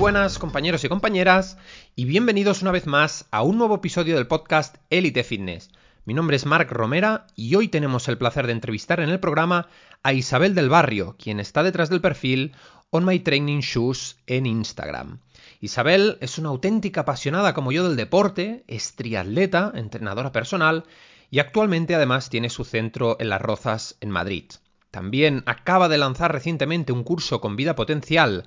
buenas compañeros y compañeras y bienvenidos una vez más a un nuevo episodio del podcast Elite Fitness. Mi nombre es Marc Romera y hoy tenemos el placer de entrevistar en el programa a Isabel del Barrio, quien está detrás del perfil On My Training Shoes en Instagram. Isabel es una auténtica apasionada como yo del deporte, es triatleta, entrenadora personal y actualmente además tiene su centro en Las Rozas en Madrid. También acaba de lanzar recientemente un curso con vida potencial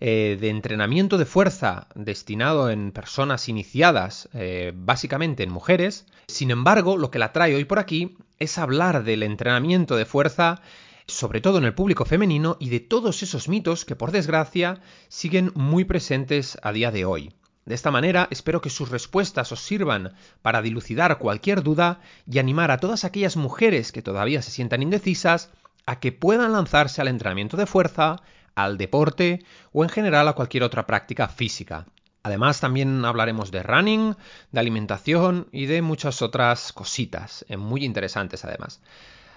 eh, de entrenamiento de fuerza destinado en personas iniciadas, eh, básicamente en mujeres. Sin embargo, lo que la trae hoy por aquí es hablar del entrenamiento de fuerza sobre todo en el público femenino y de todos esos mitos que por desgracia siguen muy presentes a día de hoy. De esta manera espero que sus respuestas os sirvan para dilucidar cualquier duda y animar a todas aquellas mujeres que todavía se sientan indecisas a que puedan lanzarse al entrenamiento de fuerza, al deporte o en general a cualquier otra práctica física. Además también hablaremos de running, de alimentación y de muchas otras cositas, eh, muy interesantes además.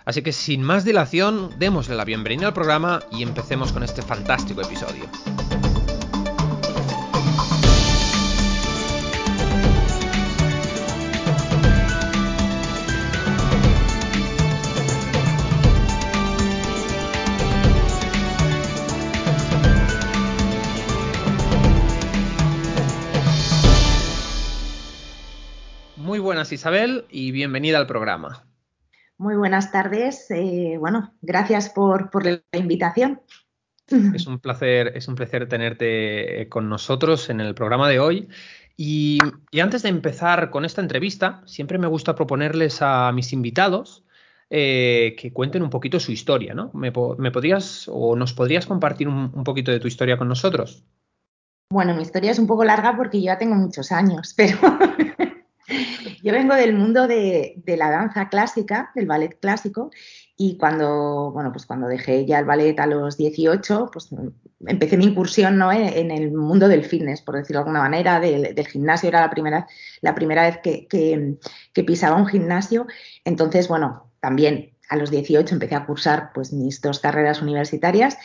Así que sin más dilación, démosle la bienvenida al programa y empecemos con este fantástico episodio. Buenas Isabel y bienvenida al programa. Muy buenas tardes. Eh, bueno, gracias por, la invitación. Es un placer, es un placer tenerte eh, con nosotros en el programa de hoy. Y, antes de empezar con esta entrevista, siempre me gusta proponerles a mis invitados eh, que cuenten un poquito su historia, ¿no? ¿Me, podrías o nos podrías compartir un, un, poquito de tu historia con nosotros? Bueno, mi historia es un poco larga porque yo ya tengo muchos años, pero yo vengo del mundo de, la danza clásica, del ballet clásico, y cuando, bueno, pues cuando dejé ya el ballet a los 18, pues empecé mi incursión ¿no? en, el mundo del fitness, por decirlo de alguna manera, del, gimnasio. Era la primera, la primera vez que, pisaba un gimnasio. Entonces, bueno, también a los 18 empecé a cursar pues, mis dos carreras universitarias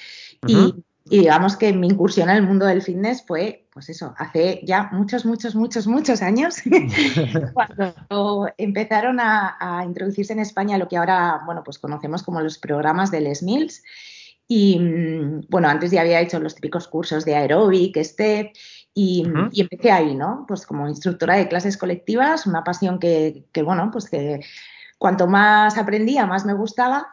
y y digamos que mi incursión en el mundo del fitness fue, pues eso, hace ya muchos, muchos, muchos, muchos años, cuando empezaron a, introducirse en España lo que ahora, bueno, pues conocemos como los programas del SMILS. Y mm, bueno, antes ya había hecho los típicos cursos de aeróbic, step, y, y, empecé ahí, ¿no? Pues como instructora de clases colectivas, una pasión que, que bueno, pues que cuanto más aprendía, más me gustaba.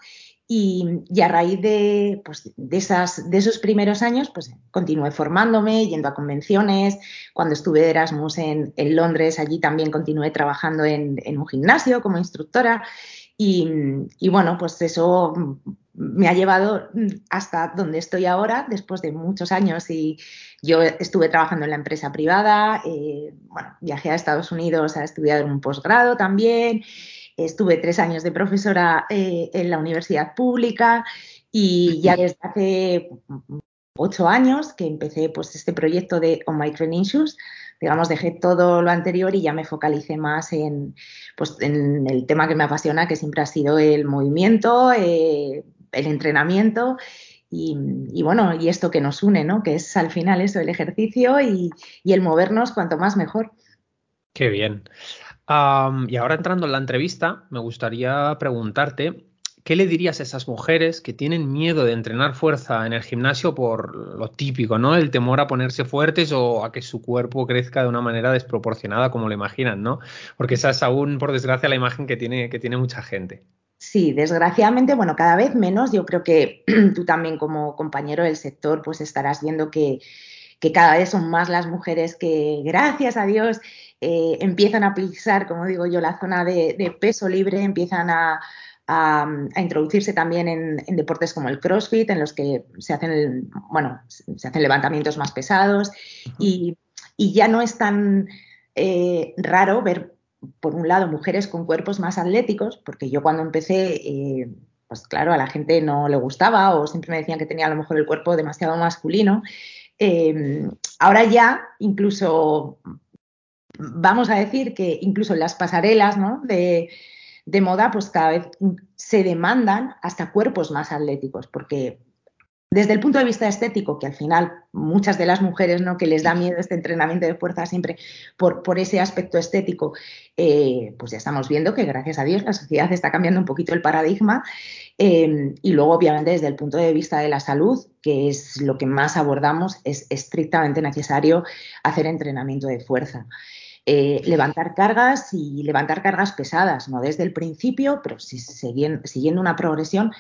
Y, a raíz de, pues, de, esas, de esos primeros años, pues continué formándome, yendo a convenciones. Cuando estuve de Erasmus en, Londres, allí también continué trabajando en, un gimnasio como instructora. Y, bueno, pues eso me ha llevado hasta donde estoy ahora, después de muchos años. Y yo estuve trabajando en la empresa privada, eh, bueno, viajé a Estados Unidos a estudiar un posgrado también. Estuve tres años de profesora eh, en la universidad pública y ya desde hace ocho años que empecé pues, este proyecto de On My Training Shoes, digamos, dejé todo lo anterior y ya me focalicé más en, pues, en el tema que me apasiona, que siempre ha sido el movimiento, eh, el entrenamiento y, bueno, y esto que nos une, ¿no? Que es al final eso, el ejercicio y, y el movernos cuanto más mejor. Qué bien y ahora entrando en la entrevista, me gustaría preguntarte, ¿qué le dirías a esas mujeres que tienen miedo de entrenar fuerza en el gimnasio por lo típico, ¿no? El temor a ponerse fuertes o a que su cuerpo crezca de una manera desproporcionada como lo imaginan, ¿no? Porque esa es aún, por desgracia, la imagen que tiene, que tiene mucha gente. Sí, desgraciadamente, bueno, cada vez menos. Yo creo que tú también como compañero del sector, pues estarás viendo que, que cada vez son más las mujeres que, gracias a Dios, eh, empiezan a pisar, como digo yo, la zona de, peso libre, empiezan a, introducirse también en, deportes como el CrossFit, en los que se hacen, bueno, se hacen levantamientos más pesados y, ya no es tan eh, raro ver, por un lado, mujeres con cuerpos más atléticos, porque yo cuando empecé... Eh, pues claro, a la gente no le gustaba o siempre me decían que tenía a lo mejor el cuerpo demasiado masculino. ahora ya, incluso vamos a decir que incluso en las pasarelas de, moda, pues cada vez se demandan hasta cuerpos más atléticos, porque desde el punto de vista estético, que al final muchas de las mujeres ¿no? que les da miedo este entrenamiento de fuerza siempre por, ese aspecto estético, eh, pues ya estamos viendo que gracias a Dios la sociedad está cambiando un poquito el paradigma. Eh, y luego, obviamente, desde el punto de vista de la salud, que es lo que más abordamos, es estrictamente necesario hacer entrenamiento de fuerza. Eh, levantar cargas y levantar cargas pesadas, no desde el principio, pero si, siguiendo una progresión,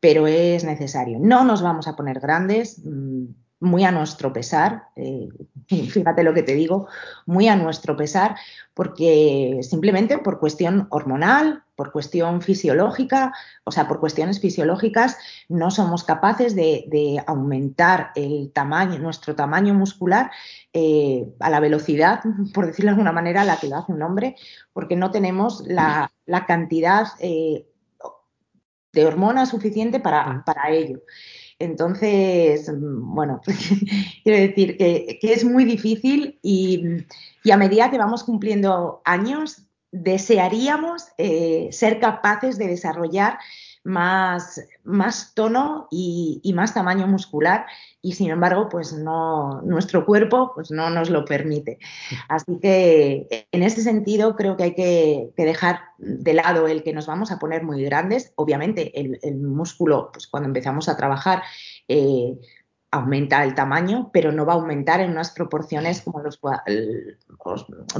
pero es necesario. No nos vamos a poner grandes, mm, muy a nuestro pesar, eh, fíjate lo que te digo, muy a nuestro pesar, porque simplemente por cuestión hormonal, por cuestión fisiológica, o sea, por cuestiones fisiológicas, no somos capaces de, aumentar el tamaño, nuestro tamaño muscular eh, a la velocidad, por decirlo de alguna manera, a la que lo hace un hombre, porque no tenemos la, cantidad eh, de hormonas suficiente para, ello. Entonces, bueno, quiero decir que, es muy difícil y, a medida que vamos cumpliendo años, desearíamos eh, ser capaces de desarrollar más, más tono y, más tamaño muscular. Y sin embargo pues no nuestro cuerpo pues no nos lo permite. Así que en ese sentido creo que hay que, dejar de lado el que nos vamos a poner muy grandes. Obviamente el, músculo pues cuando empezamos a trabajar eh, aumenta el tamaño, pero no va a aumentar en unas proporciones como los,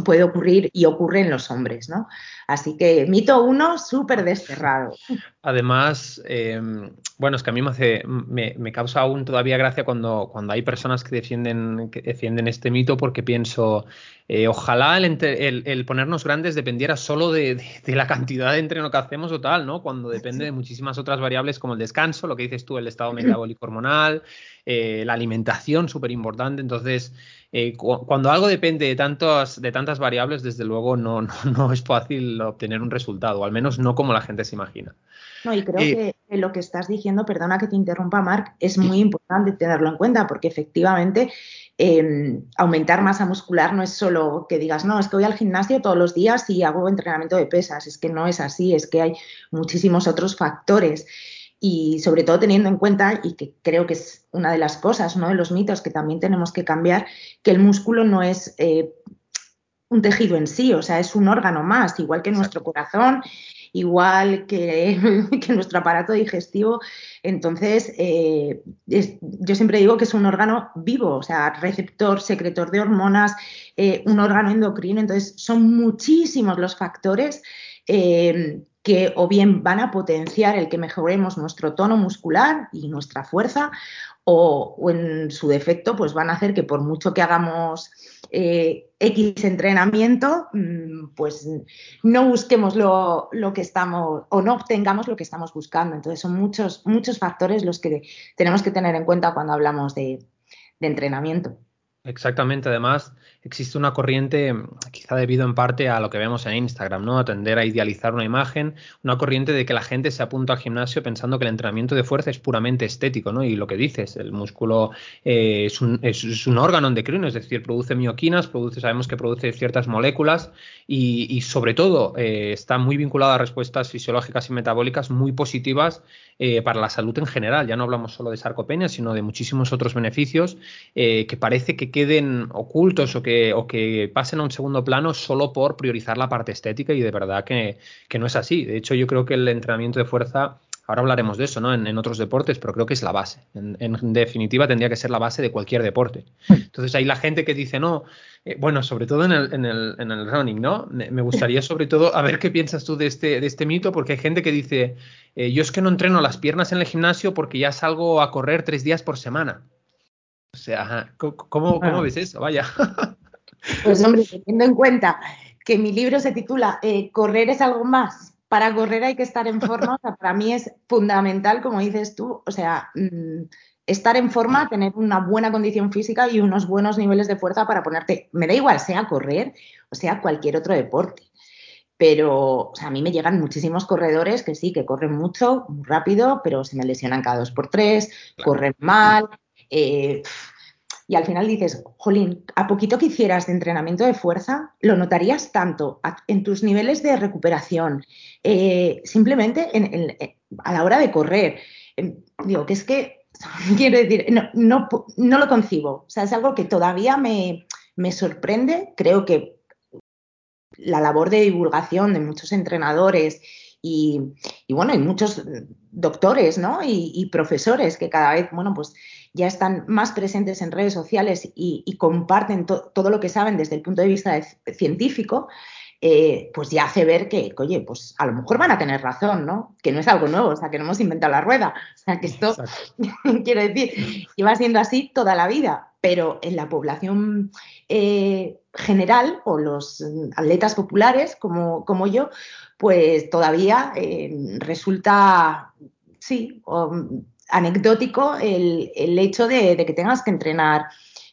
puede ocurrir y ocurre en los hombres, ¿no? Así que mito uno, súper desterrado. Además, em, bueno, es que a mí me, hace, me, causa aún todavía gracia cuando, cuando hay personas que defienden, que defienden este mito porque pienso, eh, ojalá el, ponernos grandes dependiera solo de, la cantidad de entreno que hacemos o tal, ¿no? Cuando depende de muchísimas otras variables como el descanso, lo que dices tú, el estado metabólico hormonal, eh, la alimentación, súper importante. Entonces, eh, cuando algo depende de, tantos, de tantas variables, desde luego no, no, es fácil obtener un resultado, o al menos no como la gente se imagina. No, y creo que lo que estás diciendo, perdona que te interrumpa, Marc, es muy importante tenerlo en cuenta, porque efectivamente Em, aumentar masa muscular no es solo que digas, no, es que voy al gimnasio todos los días y hago entrenamiento de pesas, es que no es así, es que hay muchísimos otros factores. Y sobre todo teniendo en cuenta, y que creo que es una de las cosas, uno de los mitos que también tenemos que cambiar, que el músculo no es eh, un tejido en sí, o sea, es un órgano más, igual que nuestro corazón, igual que, nuestro aparato digestivo. Entonces, eh, yo siempre digo que es un órgano vivo, o sea, receptor, secretor de hormonas, eh, un órgano endocrino. Entonces, son muchísimos los factores eh, que o bien van a potenciar el que mejoremos nuestro tono muscular y nuestra fuerza, o, en su defecto, pues van a hacer que por mucho que hagamos eh, X entrenamiento, mm, pues no busquemos lo, que estamos o no obtengamos lo que estamos buscando. Entonces son muchos, muchos factores los que tenemos que tener en cuenta cuando hablamos de entrenamiento. Exactamente, además existe una corriente, quizá debido en parte a lo que vemos en Instagram, ¿no? A tender a idealizar una imagen, una corriente de que la gente se apunta al gimnasio pensando que el entrenamiento de fuerza es puramente estético, ¿no? Y lo que dices, el músculo eh, es, un, es, un, órgano endocrino, es decir, produce mioquinas, produce, sabemos que produce ciertas moléculas y, sobre todo eh, está muy vinculado a respuestas fisiológicas y metabólicas muy positivas eh, para la salud en general. Ya no hablamos solo de sarcopenia, sino de muchísimos otros beneficios que parece que queden ocultos o que, o que pasen a un segundo plano solo por priorizar la parte estética y de verdad que, no es así. De hecho, yo creo que el entrenamiento de fuerza Ahora hablaremos de eso, ¿no? En, otros deportes, pero creo que es la base. En, definitiva, tendría que ser la base de cualquier deporte. Entonces, hay la gente que dice, no, eh, bueno, sobre todo en el, en el, en el running, ¿no? Me, gustaría, sobre todo, a ver qué piensas tú de este, de este mito, porque hay gente que dice, eh, yo es que no entreno las piernas en el gimnasio porque ya salgo a correr tres días por semana. O sea, ¿cómo, ves eso? Vaya. Pues hombre, teniendo en cuenta que mi libro se titula eh, Correr es algo más, para correr hay que estar en forma, para mí es fundamental, como dices tú, o sea, mm, estar en forma, tener una buena condición física y unos buenos niveles de fuerza para ponerte, me da igual, sea correr o sea cualquier otro deporte. Pero, o sea, a mí me llegan muchísimos corredores que sí, que corren mucho, muy rápido, pero se me lesionan cada dos por tres, corren mal, eh, y al final dices, jolín, a poquito que hicieras de entrenamiento de fuerza, lo notarías tanto en tus niveles de recuperación, eh, simplemente a la hora de correr. Em, digo, que es que quiero decir, no, no, no, lo concibo. O sea, es algo que todavía me, me sorprende. Creo que la labor de divulgación de muchos entrenadores y, bueno, hay muchos doctores ¿no? y, profesores que cada vez, bueno, pues ya están más presentes en redes sociales y, comparten todo lo que saben desde el punto de vista científico, eh, pues ya hace ver que, oye, pues a lo mejor van a tener razón, ¿no? Que no es algo nuevo, o sea, que no hemos inventado la rueda. O sea, que esto, quiero decir, lleva siendo así toda la vida, pero en la población eh, general o los atletas populares como, como yo, pues todavía eh, resulta, sí, anecdótico el, hecho de, que tengas que entrenar,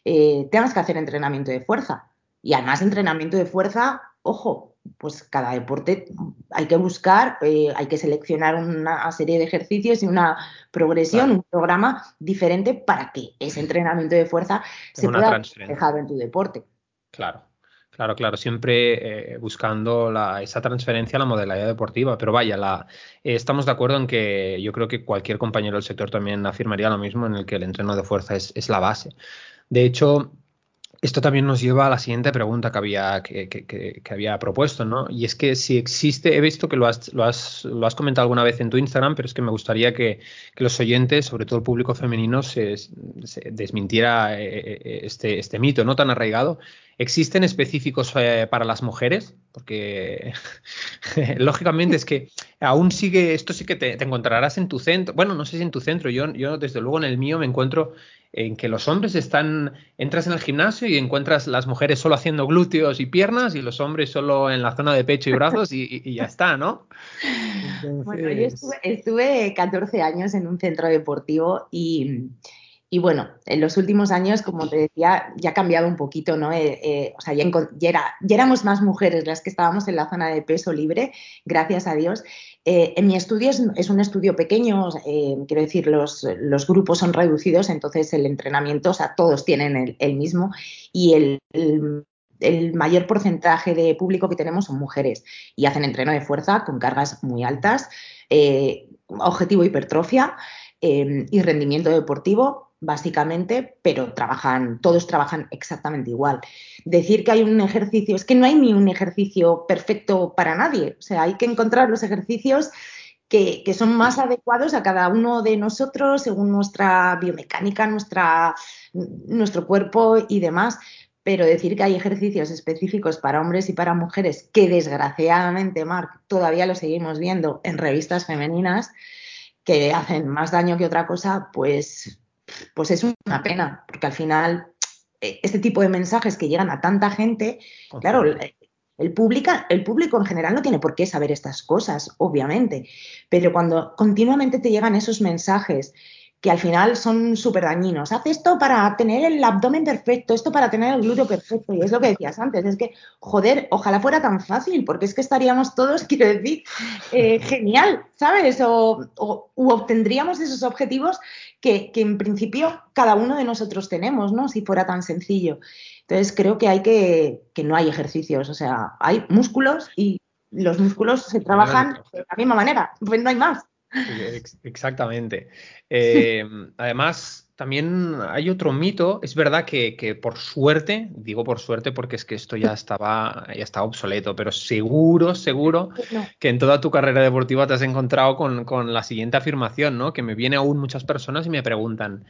tengas que hacer entrenamiento de fuerza. Y además entrenamiento de fuerza ojo, pues cada deporte hay que buscar, eh, hay que seleccionar una serie de ejercicios y una progresión, un programa diferente para que ese entrenamiento de fuerza se pueda reflejado en tu deporte. Claro. Claro, claro, siempre eh, buscando esa transferencia a la modalidad deportiva. Pero vaya, la, eh, estamos de acuerdo en que yo creo que cualquier compañero del sector también afirmaría lo mismo, en el que el entreno de fuerza es, la base. De hecho, esto también nos lleva a la siguiente pregunta que había, que, había propuesto, ¿no? Y es que si existe, he visto que lo has, lo, has, lo has comentado alguna vez en tu Instagram, pero es que me gustaría que, los oyentes, sobre todo el público femenino, se, desmintiera eh, eh, este, este mito no tan arraigado. ¿Existen específicos eh, para las mujeres? Porque lógicamente es que aún sigue, esto sí que te, te, encontrarás en tu centro, bueno, no sé si en tu centro, yo, yo desde luego en el mío me encuentro en que los hombres están, entras en el gimnasio y encuentras las mujeres solo haciendo glúteos y piernas y los hombres solo en la zona de pecho y brazos y, ya está, ¿no? Bueno, yo estuve, estuve 14 años en un centro deportivo y y bueno, en los últimos años, como te decía, ya ha cambiado un poquito, ¿no? Eh, eh, o sea, ya, era, ya, éramos más mujeres las que estábamos en la zona de peso libre, gracias a Dios. Eh, en mi estudio es, un estudio pequeño, quiero decir, los, los, grupos son reducidos, entonces el entrenamiento, o sea, todos tienen el, mismo y el, el, mayor porcentaje de público que tenemos son mujeres y hacen entreno de fuerza con cargas muy altas, objetivo hipertrofia y rendimiento deportivo básicamente, pero trabajan, todos trabajan exactamente igual. Decir que hay un ejercicio, es que no hay ni un ejercicio perfecto para nadie, o sea, hay que encontrar los ejercicios que, son más adecuados a cada uno de nosotros según nuestra biomecánica, nuestra, nuestro cuerpo y demás. Pero decir que hay ejercicios específicos para hombres y para mujeres, que desgraciadamente, Marc, todavía lo seguimos viendo en revistas femeninas, que hacen más daño que otra cosa, pues pues es una pena, porque al final eh, este tipo de mensajes que llegan a tanta gente, claro, el, público, el público en general no tiene por qué saber estas cosas, obviamente, pero cuando continuamente te llegan esos mensajes que al final son súper dañinos. Haz esto para tener el abdomen perfecto, esto para tener el glúteo perfecto. Y es lo que decías antes, es que, joder, ojalá fuera tan fácil, porque es que estaríamos todos, quiero decir, eh, genial, ¿sabes? O, obtendríamos esos objetivos que, en principio cada uno de nosotros tenemos, ¿no? Si fuera tan sencillo. Entonces creo que hay que, que no hay ejercicios, o sea, hay músculos y los músculos se trabajan de la misma manera, pues no hay más. Exactamente. Eh, además, también hay otro mito. Es verdad que, por suerte, digo por suerte porque es que esto ya estaba, ya estaba obsoleto, pero seguro, seguro que en toda tu carrera deportiva te has encontrado con, con la siguiente afirmación, ¿no? Que me viene aún muchas personas y me preguntan.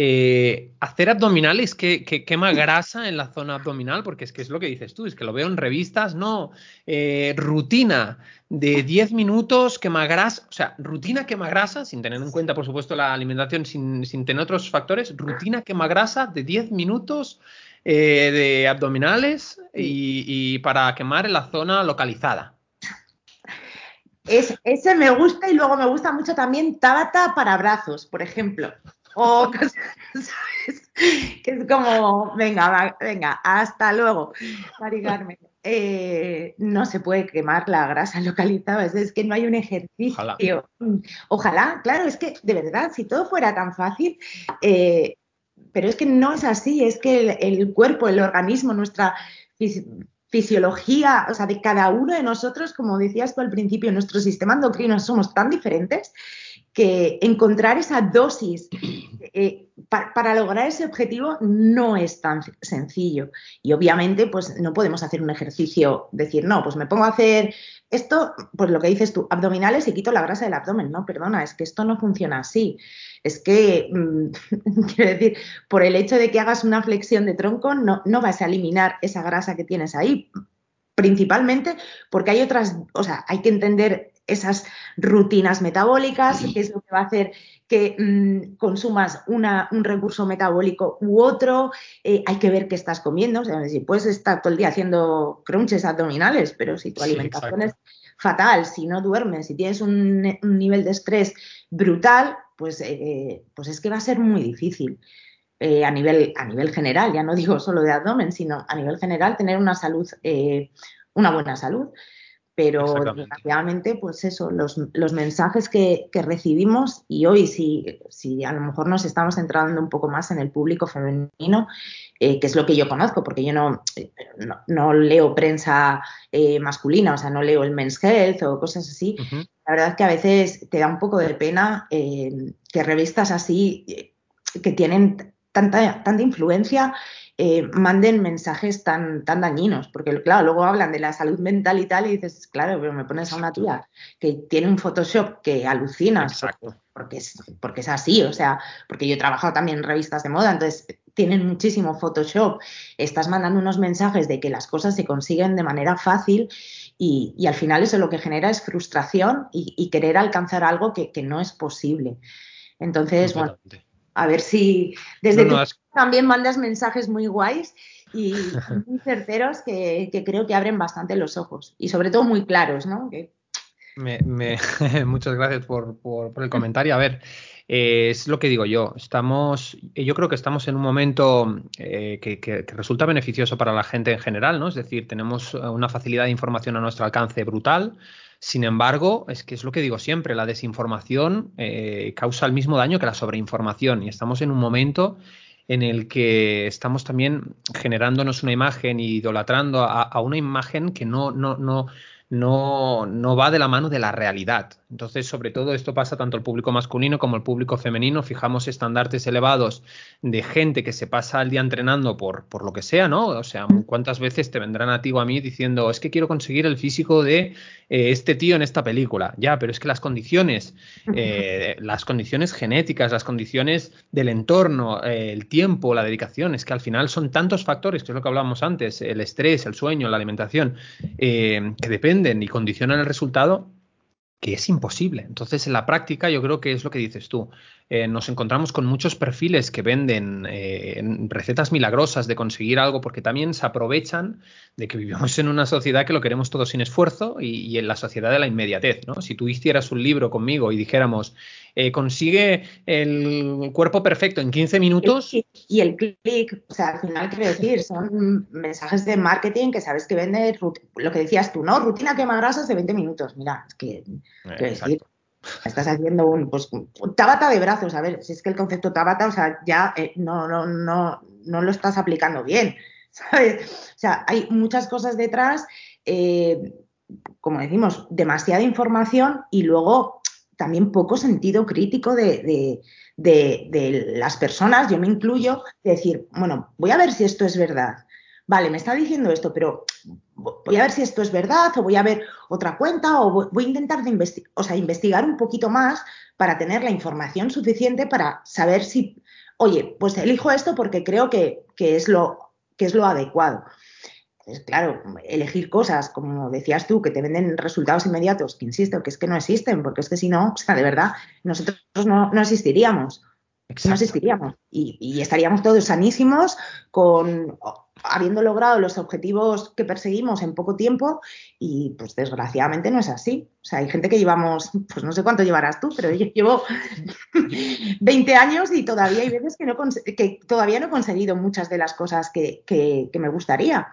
Eh, hacer abdominales que, quema grasa en la zona abdominal, porque es que es lo que dices tú, es que lo veo en revistas, no, eh, rutina de 10 minutos quema grasa, o sea, rutina quema grasa, sin tener en cuenta, por supuesto, la alimentación, sin, tener otros factores, rutina quema grasa de 10 minutos eh, de abdominales y, para quemar en la zona localizada. ese me gusta y luego me gusta mucho también Tabata para brazos, por ejemplo o ¿sabes? Que es como, venga, venga, hasta luego, Mari eh, no se puede quemar la grasa localizada, es, que no hay un ejercicio. Ojalá. claro, es que de verdad, si todo fuera tan fácil, eh, pero es que no es así, es que el, cuerpo, el organismo, nuestra fisiología, o sea, de cada uno de nosotros, como decías tú al principio, nuestro sistema endocrino somos tan diferentes que encontrar esa dosis eh, para lograr ese objetivo no es tan sencillo. Y obviamente, pues no podemos hacer un ejercicio, decir, no, pues me pongo a hacer esto, pues lo que dices tú, abdominales y quito la grasa del abdomen. No, perdona, es que esto no funciona así. Es que, mm, quiero decir, por el hecho de que hagas una flexión de tronco, no, no vas a eliminar esa grasa que tienes ahí principalmente porque hay otras, o sea, hay que entender esas rutinas metabólicas, que es lo que va a hacer que mm, consumas un recurso metabólico u otro, eh, hay que ver qué estás comiendo, o sea, si puedes estar todo el día haciendo crunches abdominales, pero si tu alimentación es fatal, si no duermes, si tienes un, nivel de estrés brutal, pues, eh, pues es que va a ser muy difícil. Eh, a, nivel, a nivel general, ya no digo solo de abdomen, sino a nivel general, tener una salud, una buena salud pero desgraciadamente, pues eso, los, mensajes que, recibimos y hoy si, si, a lo mejor nos estamos entrando un poco más en el público femenino, eh, que es lo que yo conozco, porque yo no, no, leo prensa eh, masculina, o sea, no leo el Men's Health o cosas así, la verdad es que a veces te da un poco de pena eh, que revistas así, que tienen tanta, tanta influencia, eh, manden mensajes tan, tan dañinos, porque claro, luego hablan de la salud mental y tal y dices, claro, pero me pones a una tía que tiene un Photoshop que alucinas, porque es, porque es así, o sea, porque yo he trabajado también en revistas de moda, entonces tienen muchísimo Photoshop, estás mandando unos mensajes de que las cosas se consiguen de manera fácil y, al final eso lo que genera es frustración y, querer alcanzar algo que, no es posible. Entonces, bueno, a ver si desde tú también mandas mensajes muy guays y muy certeros que, creo que abren bastante los ojos y sobre todo muy claros, ¿no? muchas gracias por, el comentario. A ver, eh, es lo que digo yo. Estamos, yo creo que estamos en un momento eh, que, resulta beneficioso para la gente en general, ¿no? Es decir, tenemos una facilidad de información a nuestro alcance brutal. Sin embargo, es que es lo que digo siempre, la desinformación eh, causa el mismo daño que la sobreinformación y estamos en un momento en el que estamos también generándonos una imagen y idolatrando a, a una imagen que no, no, no, no, no va de la mano de la realidad. Entonces, sobre todo, esto pasa tanto al público masculino como al público femenino. Fijamos estandartes elevados de gente que se pasa el día entrenando por, por lo que sea, ¿no? O sea, ¿cuántas veces te vendrán a ti o a mí diciendo, es que quiero conseguir el físico de eh, este tío en esta película? Ya, pero es que las condiciones, eh, las condiciones genéticas, las condiciones del entorno, eh, el tiempo, la dedicación, es que al final son tantos factores, que es lo que hablábamos antes, el estrés, el sueño, la alimentación, que dependen y condicionan el resultado que es imposible. Entonces, en la práctica, yo creo que es lo que dices tú. Eh, nos encontramos con muchos perfiles que venden eh, recetas milagrosas de conseguir algo porque también se aprovechan de que vivimos en una sociedad que lo queremos todo sin esfuerzo y, en la sociedad de la inmediatez. ¿no? Si tú hicieras un libro conmigo y dijéramos, eh, consigue el cuerpo perfecto en 15 minutos. Y el clic, o sea, al final quiero decir, son mensajes de marketing que sabes que vende lo que decías tú, ¿no? Rutina quema grasas de 20 minutos. Mira, es que, quiero decir, Estás haciendo un, pues, tabata de brazos, a ver, si es que el concepto tabata, o sea, ya eh, no, no, no, no lo estás aplicando bien, ¿sabes? O sea, hay muchas cosas detrás, eh, como decimos, demasiada información y luego también poco sentido crítico de, de, las personas, yo me incluyo, decir, bueno, voy a ver si esto es verdad vale, me está diciendo esto, pero voy a ver si esto es verdad o voy a ver otra cuenta o voy a intentar investigar un poquito más para tener la información suficiente para saber si, oye, pues elijo esto porque creo que, es, lo, que es lo adecuado. Entonces, claro, elegir cosas, como decías tú, que te venden resultados inmediatos, que insisto, que es que no existen, porque es que si no, o sea, de verdad, nosotros no, no existiríamos. No existiríamos. Y, y, estaríamos todos sanísimos con habiendo logrado los objetivos que perseguimos en poco tiempo y pues desgraciadamente no es así. O sea, hay gente que llevamos, pues no sé cuánto llevarás tú, pero yo llevo 20 años y todavía hay veces que, no que todavía no he conseguido muchas de las cosas que, que, me gustaría.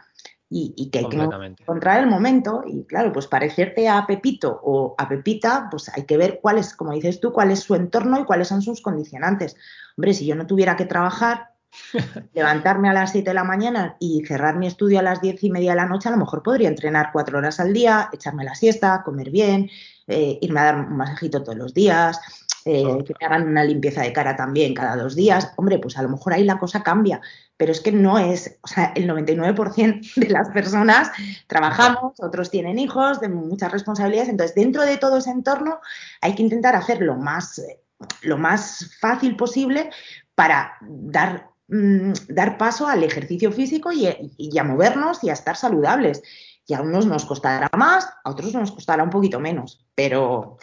Y, que hay que encontrar el momento y claro, pues parecerte a Pepito o a Pepita, pues hay que ver cuál es, como dices tú, cuál es su entorno y cuáles son sus condicionantes. Hombre, si yo no tuviera que trabajar, levantarme a las 7 de la mañana y cerrar mi estudio a las 10 y media de la noche, a lo mejor podría entrenar cuatro horas al día, echarme la siesta, comer bien, eh, irme a dar un masajito todos los días. eh, que me hagan una limpieza de cara también cada dos días, hombre, pues a lo mejor ahí la cosa cambia, pero es que no es, o sea, el 99% de las personas trabajamos, otros tienen hijos, de muchas responsabilidades, entonces dentro de todo ese entorno hay que intentar hacer lo más, lo más fácil posible para dar mm, dar paso al ejercicio físico y, a movernos y a estar saludables. Y a unos nos costará más, a otros nos costará un poquito menos, pero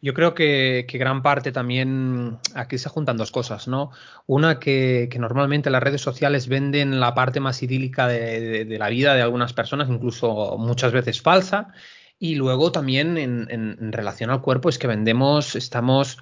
yo creo que, gran parte también aquí se juntan dos cosas, ¿no? Una que, normalmente las redes sociales venden la parte más idílica de, la vida de algunas personas, incluso muchas veces falsa, y luego también en relación al cuerpo es que vendemos, estamos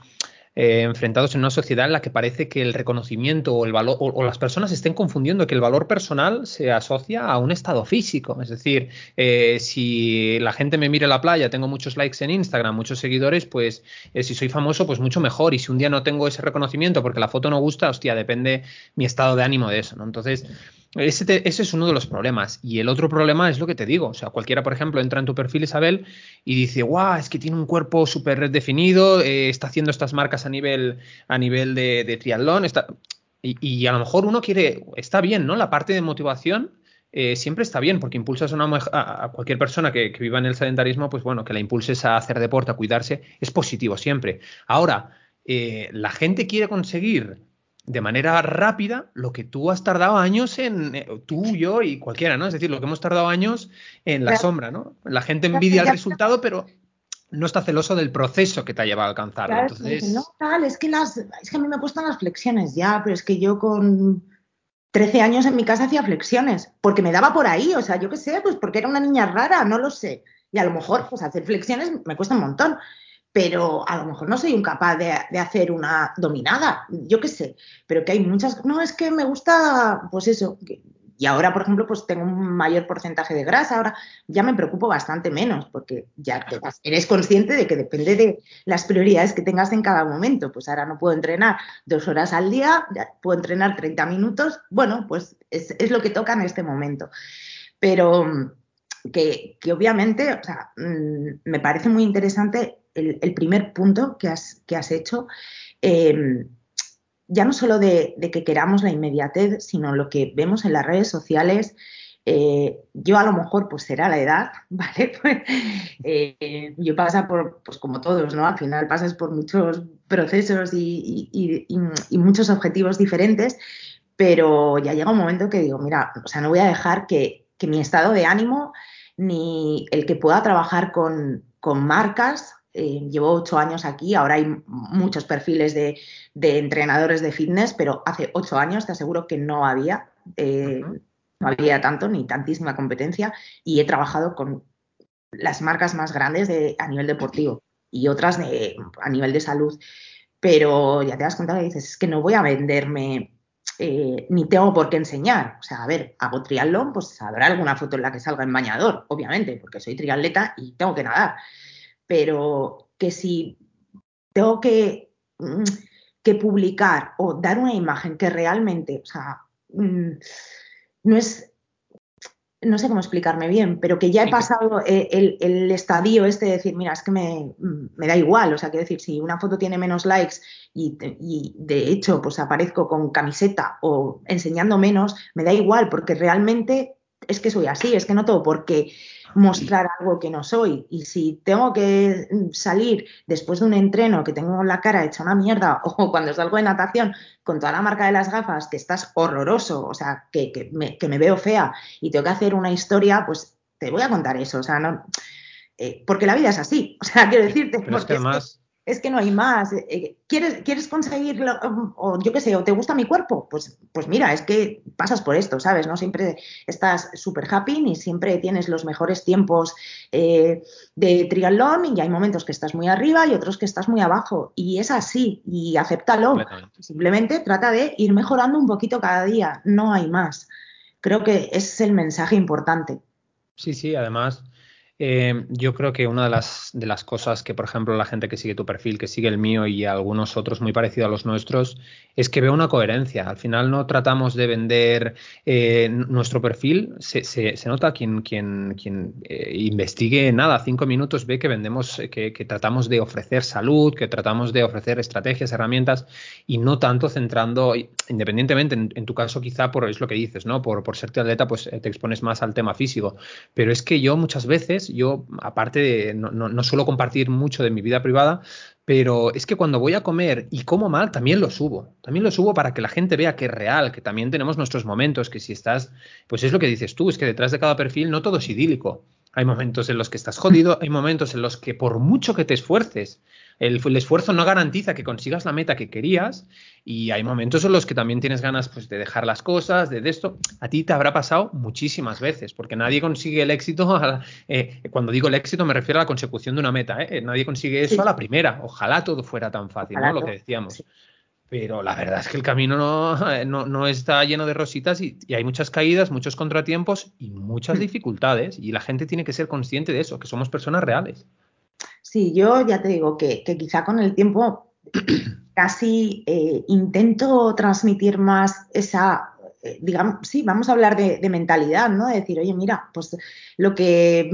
eh, enfrentados en una sociedad en la que parece que el reconocimiento o el valor o, las personas estén confundiendo que el valor personal se asocia a un estado físico. Es decir, eh, si la gente me mira en la playa, tengo muchos likes en Instagram, muchos seguidores, pues eh, si soy famoso, pues mucho mejor. Y si un día no tengo ese reconocimiento porque la foto no gusta, hostia, depende mi estado de ánimo de eso, ¿no? Entonces, ese, es uno de los problemas. Y el otro problema es lo que te digo. O sea, cualquiera, por ejemplo, entra en tu perfil, Isabel, y dice, guau, es que tiene un cuerpo súper definido, eh, está haciendo estas marcas a nivel, a nivel de, triatlón. Está... Y, a lo mejor uno quiere, está bien, ¿no? La parte de motivación eh, siempre está bien, porque impulsas a, una, a, cualquier persona que, que, viva en el sedentarismo, pues bueno, que la impulses a hacer deporte, a cuidarse, es positivo siempre. Ahora, eh, la gente quiere conseguir de manera rápida lo que tú has tardado años en, eh, tú, yo y cualquiera, ¿no? Es decir, lo que hemos tardado años en la sombra, ¿no? La gente envidia el resultado, pero no está celoso del proceso que te ha llevado a alcanzarlo. Entonces... No, tal, es que, las, es que a mí me cuestan las flexiones ya, pero es que yo con 13 años en mi casa hacía flexiones, porque me daba por ahí, o sea, yo qué sé, pues porque era una niña rara, no lo sé. Y a lo mejor, pues hacer flexiones me cuesta un montón pero a lo mejor no soy incapaz de, de hacer una dominada, yo qué sé, pero que hay muchas, no es que me gusta, pues eso, y ahora, por ejemplo, pues tengo un mayor porcentaje de grasa, ahora ya me preocupo bastante menos, porque ya eres consciente de que depende de las prioridades que tengas en cada momento, pues ahora no puedo entrenar dos horas al día, puedo entrenar 30 minutos, bueno, pues es, es lo que toca en este momento, pero que, que obviamente, o sea, mm, me parece muy interesante el, primer punto que has, hecho, em, ya no solo de, que queramos la inmediatez, sino lo que vemos en las redes sociales. Eh, yo a lo mejor pues será la edad, ¿vale? Pues, eh, yo pasa por, pues como todos, ¿no? Al final pasas por muchos procesos y, muchos objetivos diferentes, pero ya llega un momento que digo, mira, o sea, no voy a dejar que, mi estado de ánimo ni el que pueda trabajar con marcas eh, llevo ocho años aquí, ahora hay muchos perfiles de, entrenadores de fitness, pero hace ocho años te aseguro que no había, eh, no había tanto ni tantísima competencia y he trabajado con las marcas más grandes de, a nivel deportivo y otras a nivel de salud. Pero ya te das cuenta que dices, es que no voy a venderme eh, ni tengo por qué enseñar. O sea, a ver, hago triatlón, pues habrá alguna foto en la que salga en bañador, obviamente, porque soy triatleta y tengo que nadar pero que si tengo que, mm, que publicar o dar una imagen que realmente, o sea, mm, no es, no sé cómo explicarme bien, pero que ya he pasado e, el, estadio este de decir, mira, es que me, mm, me, da igual, o sea, quiero decir, si una foto tiene menos likes y, y, de hecho pues aparezco con camiseta o enseñando menos, me da igual, porque realmente es que soy así, es que no tengo por qué mostrar algo que no soy. Y si tengo que salir después de un entreno que tengo la cara hecha una mierda o cuando salgo de natación con toda la marca de las gafas que estás horroroso, o sea, que, me, veo fea y tengo que hacer una historia, pues te voy a contar eso. O sea, no. Eh, porque la vida es así. O sea, quiero decirte. Pero es que además es que no hay más. Eh, eh, ¿Quieres, ¿Quieres conseguirlo? O yo qué sé, o te gusta mi cuerpo? Pues, pues mira, es que pasas por esto, ¿sabes? No siempre estás súper happy ni siempre tienes los mejores tiempos eh, de triatlón y hay momentos que estás muy arriba y otros que estás muy abajo. Y es así, y acéptalo. Simplemente trata de ir mejorando un poquito cada día, no hay más. Creo que ese es el mensaje importante. Sí, sí, además Eh, yo creo que una de las, de las cosas que, por ejemplo, la gente que sigue tu perfil, que sigue el mío y algunos otros muy parecidos a los nuestros, es que veo una coherencia. Al final no tratamos de vender eh, nuestro perfil. Se, se, nota quien, quien, quien eh, investigue nada, cinco minutos, ve que vendemos, que, que, tratamos de ofrecer salud, que tratamos de ofrecer estrategias, herramientas y no tanto centrando, independientemente, en, en tu caso quizá por es lo que dices, ¿no? Por, por serte atleta, pues te expones más al tema físico. Pero es que yo muchas veces yo aparte de, no, no, no, suelo compartir mucho de mi vida privada, pero es que cuando voy a comer y como mal, también lo subo. También lo subo para que la gente vea que es real, que también tenemos nuestros momentos, que si estás, pues es lo que dices tú, es que detrás de cada perfil no todo es idílico. Hay momentos en los que estás jodido, hay momentos en los que por mucho que te esfuerces, el, el, esfuerzo no garantiza que consigas la meta que querías y hay momentos en los que también tienes ganas pues, de dejar las cosas, de, de esto. A ti te habrá pasado muchísimas veces, porque nadie consigue el éxito, a, eh, cuando digo el éxito me refiero a la consecución de una meta, ¿eh? nadie consigue eso sí. a la primera. Ojalá todo fuera tan fácil, ¿no? Lo que decíamos. Sí. Pero la verdad es que el camino no, no, no está lleno de rositas y, y, hay muchas caídas, muchos contratiempos y muchas dificultades. Y la gente tiene que ser consciente de eso, que somos personas reales. Sí, yo ya te digo que, quizá con el tiempo casi eh, intento transmitir más esa, eh, digamos, sí, vamos a hablar de, mentalidad, ¿no? De decir, oye, mira, pues lo que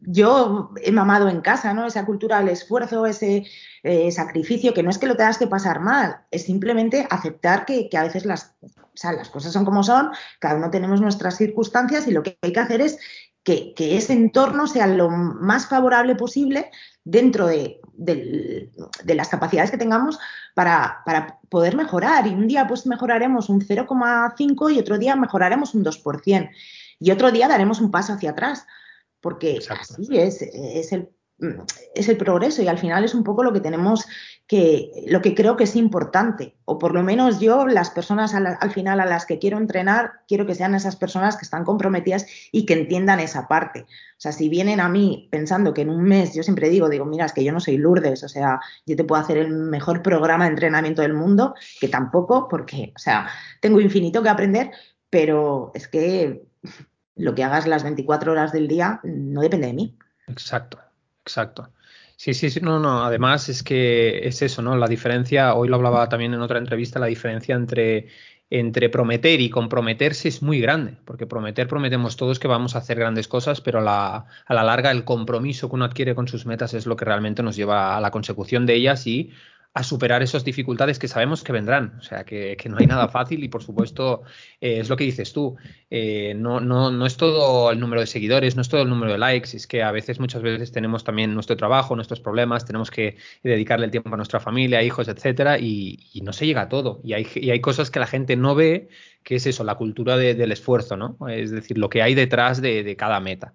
yo he mamado en casa, ¿no? Esa cultura del esfuerzo, ese eh, sacrificio, que no es que lo tengas que pasar mal, es simplemente aceptar que, a veces las, o sea, las cosas son como son, cada uno tenemos nuestras circunstancias y lo que hay que hacer es que, ese entorno sea lo más favorable posible dentro de, de, de las capacidades que tengamos para, para, poder mejorar. Y un día pues mejoraremos un 0,5 y otro día mejoraremos un 2%. Y otro día daremos un paso hacia atrás, porque Exacto. así es, es el es el progreso y al final es un poco lo que tenemos que, lo que creo que es importante, o por lo menos yo, las personas al final a las que quiero entrenar, quiero que sean esas personas que están comprometidas y que entiendan esa parte. O sea, si vienen a mí pensando que en un mes, yo siempre digo, digo, mira, es que yo no soy Lourdes, o sea, yo te puedo hacer el mejor programa de entrenamiento del mundo, que tampoco, porque, o sea, tengo infinito que aprender, pero es que lo que hagas las 24 horas del día no depende de mí. Exacto. Exacto. Sí, sí, sí, no, no. Además es que es eso, ¿no? La diferencia, hoy lo hablaba también en otra entrevista, la diferencia entre, entre prometer y comprometerse es muy grande, porque prometer, prometemos todos que vamos a hacer grandes cosas, pero a la, a la larga el compromiso que uno adquiere con sus metas es lo que realmente nos lleva a la consecución de ellas y a superar esas dificultades que sabemos que vendrán. O sea, que, no hay nada fácil y, por supuesto, eh, es lo que dices tú. Eh, no, no, no es todo el número de seguidores, no es todo el número de likes. Es que a veces, muchas veces, tenemos también nuestro trabajo, nuestros problemas, tenemos que dedicarle el tiempo a nuestra familia, hijos, etcétera, y, no se llega a todo. Y hay, y hay cosas que la gente no ve, que es eso, la cultura de, del esfuerzo, ¿no? Es decir, lo que hay detrás de, de cada meta.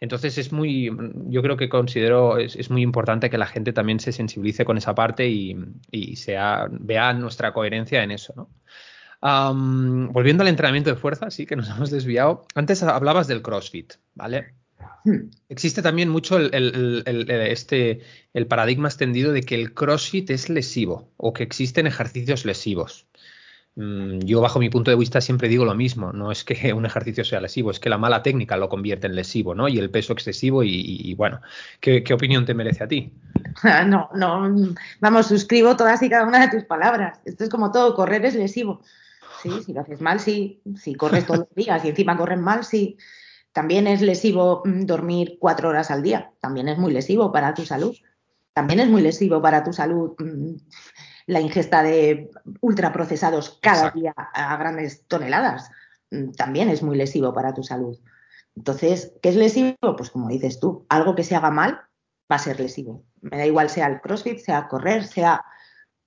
Entonces es muy, yo creo que considero, es, es, muy importante que la gente también se sensibilice con esa parte y, y sea, vea nuestra coherencia en eso, ¿no? Um, volviendo al entrenamiento de fuerza, sí, que nos hemos desviado. Antes hablabas del CrossFit, ¿vale? Hmm. Existe también mucho el, el, el, este, el paradigma extendido de que el CrossFit es lesivo o que existen ejercicios lesivos. Mm, yo bajo mi punto de vista siempre digo lo mismo, no es que un ejercicio sea lesivo, es que la mala técnica lo convierte en lesivo, ¿no? Y el peso excesivo y, y, y bueno, ¿qué, ¿qué, opinión te merece a ti? No, no, vamos, suscribo todas y cada una de tus palabras. Esto es como todo, correr es lesivo. Sí, si lo haces mal, sí. Si corres todos los días y encima corres mal, sí. También es lesivo mm, dormir cuatro horas al día, también es muy lesivo para tu salud. También es muy lesivo para tu salud mm, la ingesta de ultraprocesados cada Exacto. día a grandes toneladas. Mm, también es muy lesivo para tu salud. Entonces, ¿qué es lesivo? Pues como dices tú, algo que se haga mal va a ser lesivo. Me da igual sea el CrossFit, sea correr, sea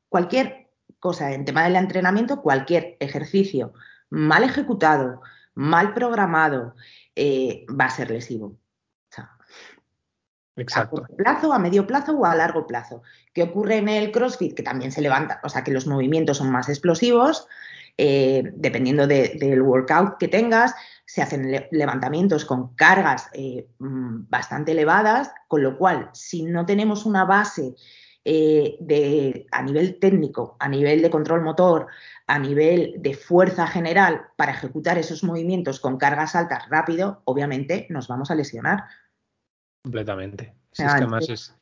cualquier cosa en tema del entrenamiento, cualquier ejercicio mal ejecutado, mal programado, eh, va a ser lesivo. Exacto. A corto plazo, a medio plazo o a largo plazo. ¿Qué ocurre en el CrossFit? Que también se levanta, o sea, que los movimientos son más explosivos, eh, dependiendo de, del workout que tengas, se hacen le levantamientos con cargas eh, mm, bastante elevadas, con lo cual, si no tenemos una base eh, de, a nivel técnico, a nivel de control motor, a nivel de fuerza general para ejecutar esos movimientos con cargas altas rápido, obviamente nos vamos a lesionar. Completamente. es que además es,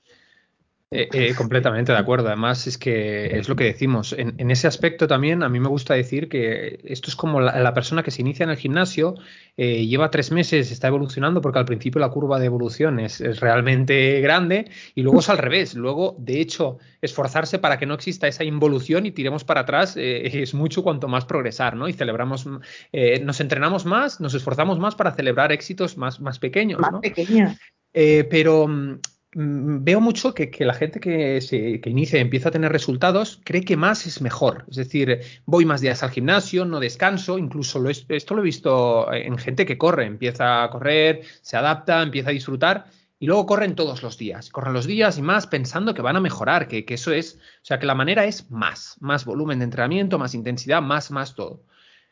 eh, eh, completamente de acuerdo. Además, es que es lo que decimos. En, ese aspecto también a mí me gusta decir que esto es como la, persona que se inicia en el gimnasio, eh, lleva tres meses, está evolucionando porque al principio la curva de evolución es, realmente grande y luego es al revés. Luego, de hecho, esforzarse para que no exista esa involución y tiremos para atrás es mucho cuanto más progresar, ¿no? Y celebramos, nos entrenamos más, nos esforzamos más para celebrar éxitos más, más pequeños, más pequeños. Pero Mm, veo mucho que, la gente que, se, que inicia y empieza a tener resultados cree que más es mejor. Es decir, voy más días al gimnasio, no descanso, incluso esto lo he visto en gente que corre, empieza a correr, se adapta, empieza a disfrutar y luego corren todos los días. Corren los días y más pensando que van a mejorar, que, eso es, o sea, que la manera es más, más volumen de entrenamiento, más intensidad, más, más todo.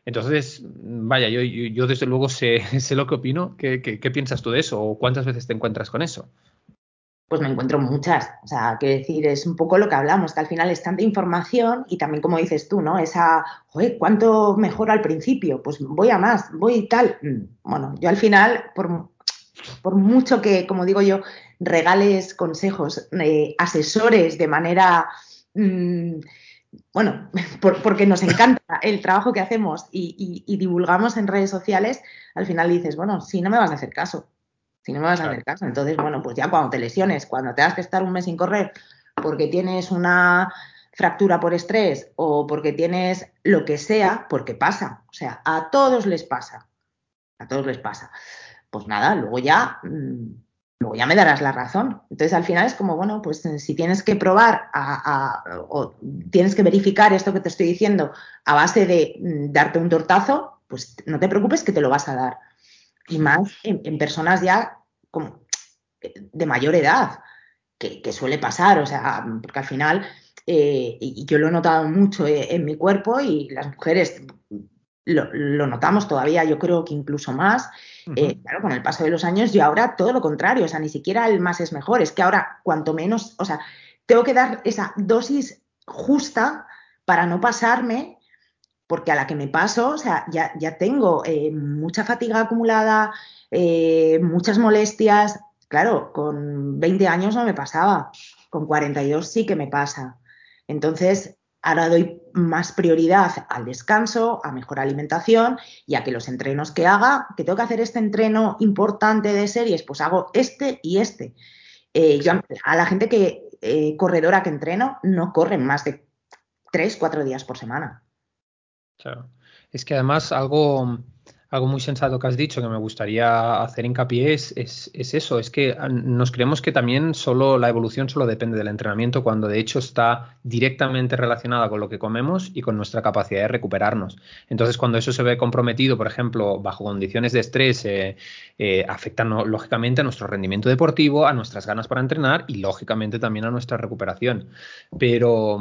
Entonces, vaya, yo, desde luego sé, lo que opino. ¿Qué, piensas tú de eso? ¿O cuántas veces te encuentras con eso? pues me encuentro muchas. O sea, quiero decir, es un poco lo que hablamos, que al final es tanta información y también, como dices tú, ¿no? Esa, joder, ¿cuánto mejor al principio? Pues voy a más, voy tal. Mm, bueno, yo al final, por, por mucho que, como digo yo, regales consejos, eh, asesores de manera. Mm, bueno, porque nos encanta el trabajo que hacemos y, y divulgamos en redes sociales, al final dices, bueno, si no me vas a hacer caso, si no me vas a hacer caso. Entonces, bueno, pues ya cuando te lesiones, cuando tengas que estar un mes sin correr porque tienes una fractura por estrés o porque tienes lo que sea, porque pasa. O sea, a todos les pasa. A todos les pasa. Pues nada, luego ya, mm, ya me darás la razón. Entonces, al final es como, bueno, pues si tienes que probar o tienes que verificar esto que te estoy diciendo a base de mm, darte un tortazo, pues no te preocupes que te lo vas a dar y más en, personas ya como de mayor edad, que, suele pasar, o sea, porque al final, eh, y yo lo he notado mucho eh, en mi cuerpo y las mujeres lo, notamos todavía, yo creo que incluso más, eh, claro, con el paso de los años y ahora todo lo contrario, o sea, ni siquiera el más es mejor, es que ahora cuanto menos, o sea, tengo que dar esa dosis justa para no pasarme porque a la que me paso, o sea, ya, ya tengo eh, mucha fatiga acumulada, eh, muchas molestias. Claro, con 20 años no me pasaba, con 42 sí que me pasa. Entonces, ahora doy más prioridad al descanso, a mejor alimentación y a que los entrenos que haga, que tengo que hacer este entreno importante de series, pues hago este y este. Eh, yo a la gente que corredora que entreno no corren más de 3, 4 días por semana. Claro. Es que además algo, algo muy sensato que has dicho que me gustaría hacer hincapié es, es, eso, es que nos creemos que también solo la evolución solo depende del entrenamiento cuando de hecho está directamente relacionada con lo que comemos y con nuestra capacidad de recuperarnos. Entonces cuando eso se ve comprometido, por ejemplo, bajo condiciones de estrés, eh, eh, afecta lógicamente a nuestro rendimiento deportivo, a nuestras ganas para entrenar y lógicamente también a nuestra recuperación. Pero,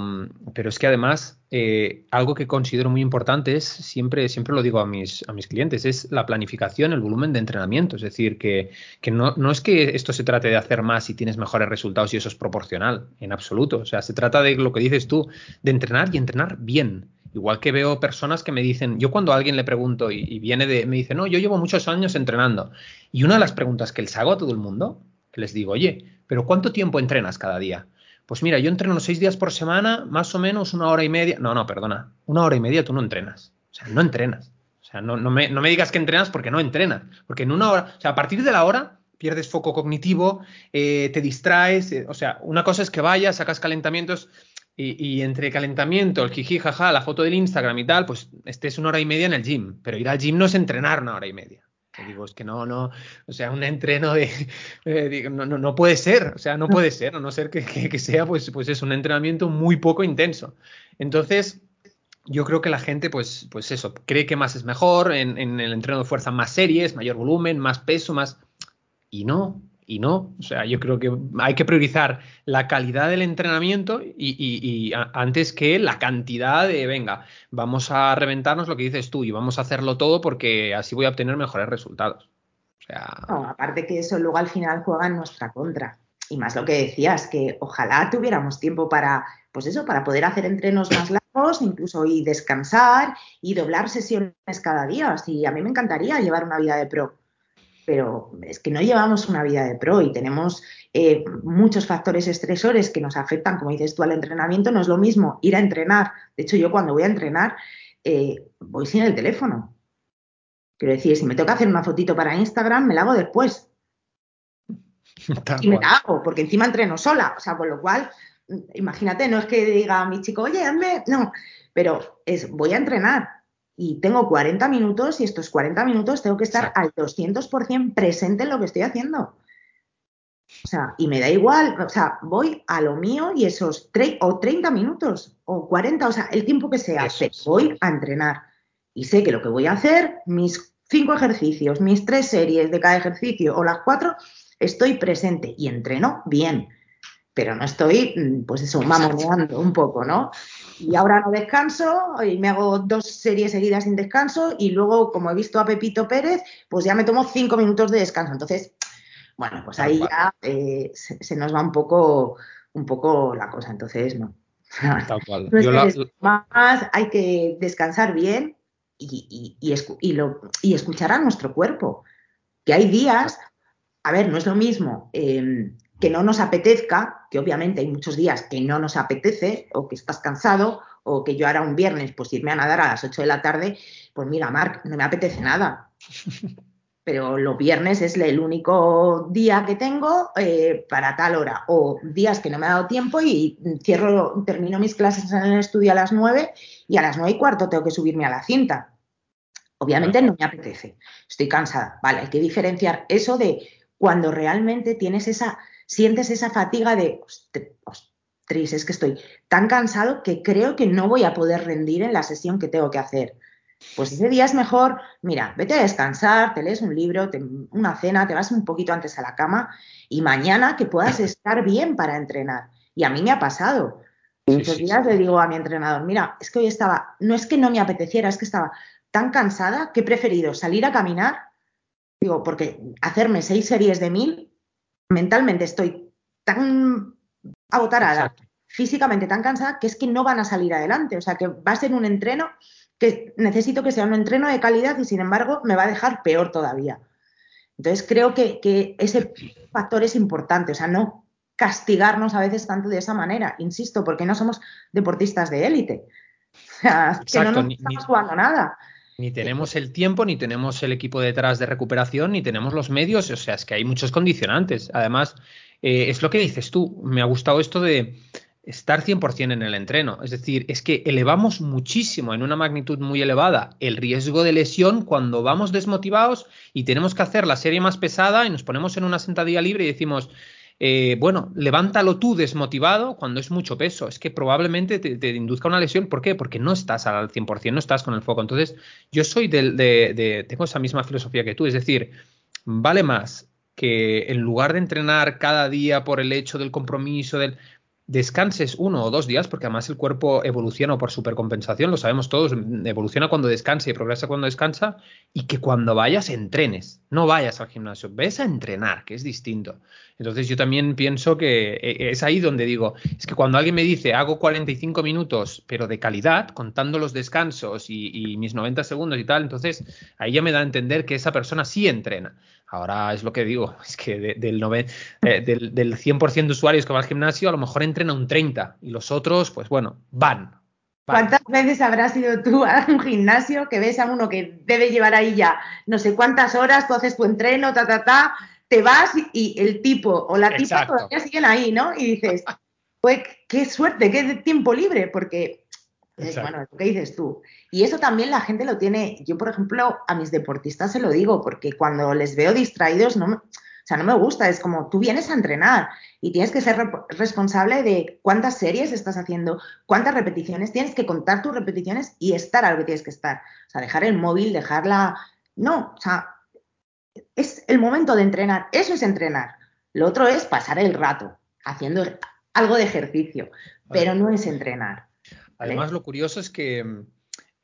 pero es que además eh, algo que considero muy importante es, siempre, siempre lo digo a mis, a mis clientes, es la planificación, el volumen de entrenamiento. Es decir, que, no, no, es que esto se trate de hacer más y tienes mejores resultados y eso es proporcional, en absoluto. O sea, se trata de lo que dices tú, de entrenar y entrenar bien. Igual que veo personas que me dicen, yo cuando a alguien le pregunto y, viene de, me dice, no, yo llevo muchos años entrenando. Y una de las preguntas que les hago a todo el mundo, que les digo, oye, pero ¿cuánto tiempo entrenas cada día? Pues mira, yo entreno seis días por semana, más o menos una hora y media. No, no, perdona. Una hora y media tú no entrenas. O sea, no entrenas. O sea, no, no, me, no me digas que entrenas porque no entrenas. Porque en una hora, o sea, a partir de la hora pierdes foco cognitivo, eh, te distraes. Eh, o sea, una cosa es que vayas, sacas calentamientos y, y, entre calentamiento, el jiji, jaja, la foto del Instagram y tal, pues estés una hora y media en el gym. Pero ir al gym no es entrenar una hora y media. Digo, es que no, no, o sea, un entreno de, eh, no, no, no, puede ser, o sea, no puede ser, a no ser que, que, sea, pues, pues es un entrenamiento muy poco intenso. Entonces, yo creo que la gente, pues, pues eso, cree que más es mejor, en, en el entreno de fuerza más series, mayor volumen, más peso, más... Y no, y no. O sea, yo creo que hay que priorizar la calidad del entrenamiento y, antes que la cantidad de, venga, vamos a reventarnos lo que dices tú y vamos a hacerlo todo porque así voy a obtener mejores resultados. O sea... aparte que eso luego al final juega en nuestra contra. Y más lo que decías, que ojalá tuviéramos tiempo para, pues eso, para poder hacer entrenos más largos, incluso y descansar y doblar sesiones cada día. Así, a mí me encantaría llevar una vida de pro pero es que no llevamos una vida de pro y tenemos eh, muchos factores estresores que nos afectan, como dices tú, al entrenamiento. No es lo mismo ir a entrenar. De hecho, yo cuando voy a entrenar eh, voy sin el teléfono. Quiero decir, si me que hacer una fotito para Instagram, me la hago después. y me la hago, porque encima entreno sola. O sea, con lo cual, imagínate, no es que diga a mi chico, oye, hazme. No, pero es, voy a entrenar y tengo 40 minutos y estos 40 minutos tengo que estar al 200% presente en lo que estoy haciendo. O sea, y me da igual, o sea, voy a lo mío y esos o 30 minutos o 40, o sea, el tiempo que sea, voy a entrenar. Y sé que lo que voy a hacer, mis cinco ejercicios, mis tres series de cada ejercicio o las cuatro, estoy presente y entreno bien, pero no estoy, mm, pues eso, mamoneando un poco, ¿no? Y ahora no descanso y me hago dos series seguidas sin descanso y luego, como he visto a Pepito Pérez, pues ya me tomo cinco minutos de descanso. Entonces, bueno, pues ahí ya eh, se, nos va un poco, un poco la cosa. Entonces, no. Tal cual. Más hay que descansar bien y, y, escuchar a nuestro cuerpo. Que hay días, a ver, no es lo mismo em, que no nos apetezca, que obviamente hay muchos días que no nos apetece o que estás cansado o que yo ahora un viernes pues irme a nadar a las 8 de la tarde, pues mira, Marc, no me apetece nada. Pero los viernes es el único día que tengo eh, para tal hora. O días que no me ha dado tiempo y cierro, termino mis clases en el estudio a las 9 y a las 9 y cuarto tengo que subirme a la cinta. Obviamente no me apetece, estoy cansada. Vale, hay que diferenciar eso de cuando realmente tienes esa sientes esa fatiga de, ostras, es que estoy tan cansado que creo que no voy a poder rendir en la sesión que tengo que hacer. Pues ese día es mejor, mira, vete a descansar, te lees un libro, una cena, te vas un poquito antes a la cama y mañana que puedas estar bien para entrenar. Y a mí me ha pasado. Muchos días le digo a mi entrenador, mira, es que hoy estaba, no es que no me apeteciera, es que estaba tan cansada que he preferido salir a caminar, digo, porque hacerme seis series de mil mentalmente estoy tan agotarada, físicamente tan cansada, que es que no van a salir adelante. O sea, que va a ser un entreno que necesito que sea un entreno de calidad y sin embargo me va a dejar peor todavía. Entonces creo que, ese factor es importante, o sea, no castigarnos a veces tanto de esa manera, insisto, porque no somos deportistas de élite. O sea, que no nos estamos jugando nada. Ni tenemos el tiempo, ni tenemos el equipo detrás de recuperación, ni tenemos los medios. O sea, es que hay muchos condicionantes. Además, eh, es lo que dices tú. Me ha gustado esto de estar 100% en el entreno. Es decir, es que elevamos muchísimo, en una magnitud muy elevada, el riesgo de lesión cuando vamos desmotivados y tenemos que hacer la serie más pesada y nos ponemos en una sentadilla libre y decimos, eh, bueno, levántalo tú desmotivado cuando es mucho peso. Es que probablemente te, induzca una lesión. ¿Por qué? Porque no estás al 100%, no estás con el foco. Entonces, yo soy del, de, tengo esa misma filosofía que tú. Es decir, vale más que en lugar de entrenar cada día por el hecho del compromiso, del descanses uno o dos días, porque además el cuerpo evoluciona por supercompensación, lo sabemos todos, evoluciona cuando descansa y progresa cuando descansa, y que cuando vayas entrenes, no vayas al gimnasio, ves a entrenar, que es distinto. Entonces yo también pienso que eh, es ahí donde digo, es que cuando alguien me dice hago 45 minutos, pero de calidad, contando los descansos y, mis 90 segundos y tal, entonces ahí ya me da a entender que esa persona sí entrena. Ahora es lo que digo, es que del, eh, del, del 100% de usuarios que va al gimnasio, a lo mejor entrena un 30 y los otros, pues bueno, van. ¿Cuántas veces habrás ido tú a un gimnasio que ves a uno que debe llevar ahí ya no sé cuántas horas, tú haces tu entreno, ta, ta, ta, te vas y el tipo o la tipa todavía siguen ahí, ¿no? Y dices, pues qué suerte, qué tiempo libre, porque, bueno, ¿qué dices tú? Y eso también la gente lo tiene, yo por ejemplo a mis deportistas se lo digo, porque cuando les veo distraídos, no me, o sea, no me gusta, es como tú vienes a entrenar y tienes que ser responsable de cuántas series estás haciendo, cuántas repeticiones, tienes que contar tus repeticiones y estar a lo que tienes que estar. O sea, dejar el móvil, dejarla... No, o sea, es el momento de entrenar, eso es entrenar. Lo otro es pasar el rato haciendo algo de ejercicio, pero no es entrenar. Además, lo curioso es que mm,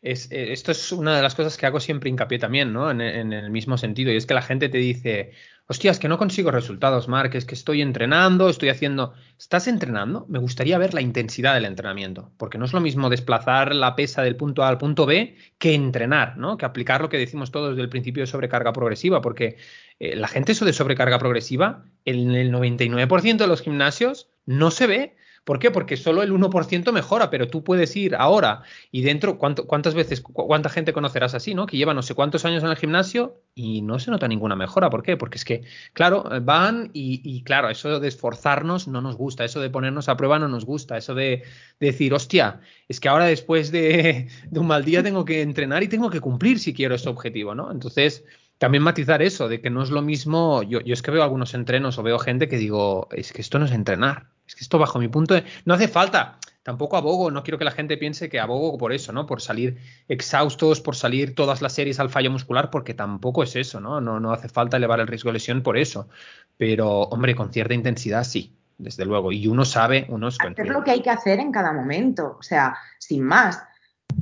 eh, esto es una de las cosas que hago siempre hincapié también, ¿no? En, el mismo sentido, y es que la gente te dice, hostia, es que no consigo resultados, Mark, es que estoy entrenando, estoy haciendo... ¿Estás entrenando? Me gustaría ver la intensidad del entrenamiento, porque no es lo mismo desplazar la pesa del punto A al punto B que entrenar, ¿no? Que aplicar lo que decimos todos del principio de sobrecarga progresiva, porque eh, la gente eso de sobrecarga progresiva, en el 99% de los gimnasios no se ve ¿Por qué? Porque solo el 1% mejora, pero tú puedes ir ahora y dentro, ¿cuántas veces, cuánta gente conocerás así, ¿no? Que lleva no sé cuántos años en el gimnasio y no se nota ninguna mejora. ¿Por qué? Porque es que, claro, van y, claro, eso de esforzarnos no nos gusta, eso de ponernos a prueba no nos gusta, eso de, decir, hostia, es que ahora después de, de un mal día tengo que entrenar y tengo que cumplir si quiero ese objetivo, ¿no? Entonces, también matizar eso, de que no es lo mismo, yo, yo, es que veo algunos entrenos o veo gente que digo, es que esto no es entrenar, es que esto bajo mi punto de... No hace falta, tampoco abogo, no quiero que la gente piense que abogo por eso, ¿no? Por salir exhaustos, por salir todas las series al fallo muscular, porque tampoco es eso, ¿no? No, no hace falta elevar el riesgo de lesión por eso, pero hombre, con cierta intensidad sí. Desde luego, y uno sabe, uno es Hacer lo que hay que hacer en cada momento, o sea, sin más.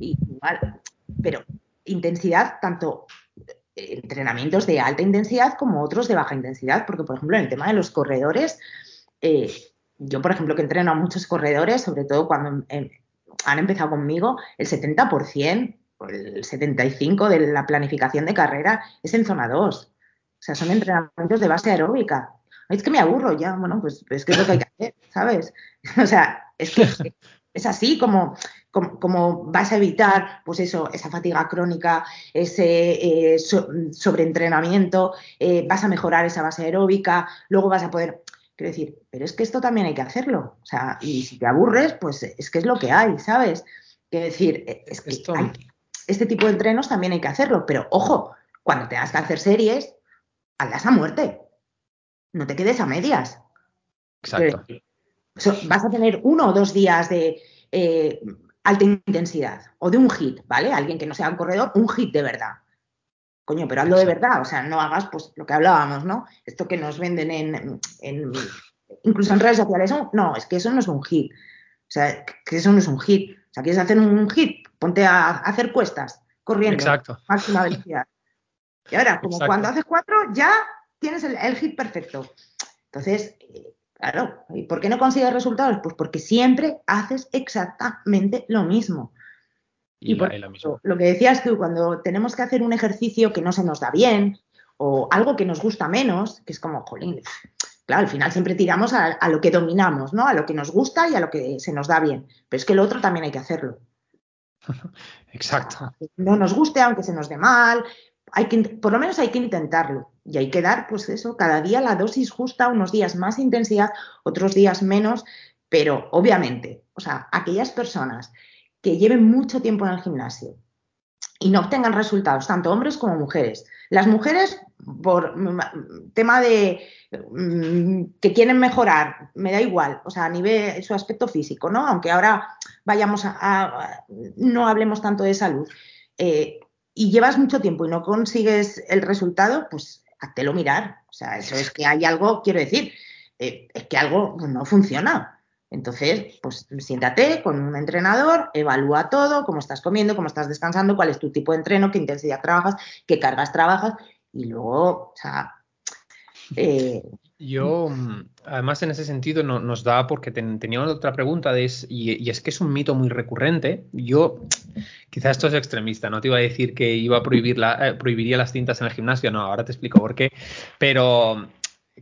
Igual, pero intensidad tanto entrenamientos de alta intensidad como otros de baja intensidad, porque por ejemplo en el tema de los corredores, eh, yo por ejemplo que entreno a muchos corredores, sobre todo cuando em, han empezado conmigo, el 70%, el 75% de la planificación de carrera es en zona 2. O sea, son entrenamientos de base aeróbica. Es que me aburro ya, bueno, pues es que es lo que hay que hacer, ¿sabes? O sea, es que es así como, como, vas a evitar, pues eso, esa fatiga crónica, ese eh, sobreentrenamiento, eh, vas a mejorar esa base aeróbica, luego vas a poder, quiero decir, pero es que esto también hay que hacerlo, o sea, y si te aburres, pues es que es lo que hay, ¿sabes? Quiero decir, eh, es que este tipo de entrenos también hay que hacerlo, pero ojo, cuando tengas que hacer series, hazlas a muerte, no te quedes a medias. Exacto. vas a tener uno o dos días de alta intensidad o de un hit, ¿vale? Alguien que no sea un corredor, un hit de verdad. Coño, pero hazlo de verdad, o sea, no hagas pues lo que hablábamos, ¿no? Esto que nos venden en, incluso en redes sociales, no, es que eso no es un hit. O sea, que eso no es un hit. O sea, quieres hacer un hit, ponte a, hacer cuestas, corriendo, Exacto. máxima velocidad. Y ahora, como cuando haces cuatro, ya tienes el, el hit perfecto. Entonces, Claro, ¿y por qué no consigues resultados? Pues porque siempre haces exactamente lo mismo. Y, por, lo que decías tú, cuando tenemos que hacer un ejercicio que no se nos da bien o algo que nos gusta menos, que es como, jolín, claro, al final siempre tiramos a, a, lo que dominamos, ¿no? A lo que nos gusta y a lo que se nos da bien. Pero es que lo otro también hay que hacerlo. Exacto. No nos guste, aunque se nos dé mal, hay que, por lo menos hay que intentarlo y hay que dar, pues eso, cada día la dosis justa, unos días más intensidad, otros días menos, pero obviamente, o sea, aquellas personas que lleven mucho tiempo en el gimnasio y no obtengan resultados, tanto hombres como mujeres. Las mujeres, por tema de mm, que quieren mejorar, me da igual, o sea, a nivel su aspecto físico, ¿no? Aunque ahora vayamos a, no hablemos tanto de salud. Eh, y llevas mucho tiempo y no consigues el resultado, pues háztelo mirar. O sea, eso es que hay algo, quiero decir, eh, es que algo no funciona. Entonces, pues siéntate con un entrenador, evalúa todo, cómo estás comiendo, cómo estás descansando, cuál es tu tipo de entreno, qué intensidad trabajas, qué cargas trabajas, y luego, o sea, eh, yo, mm, además, en ese sentido no, nos da, porque tenía otra pregunta, de y, es que es un mito muy recurrente. Yo, quizás esto es extremista, no te iba a decir que iba a prohibir la, eh, prohibiría las cintas en el gimnasio, no, ahora te explico por qué, pero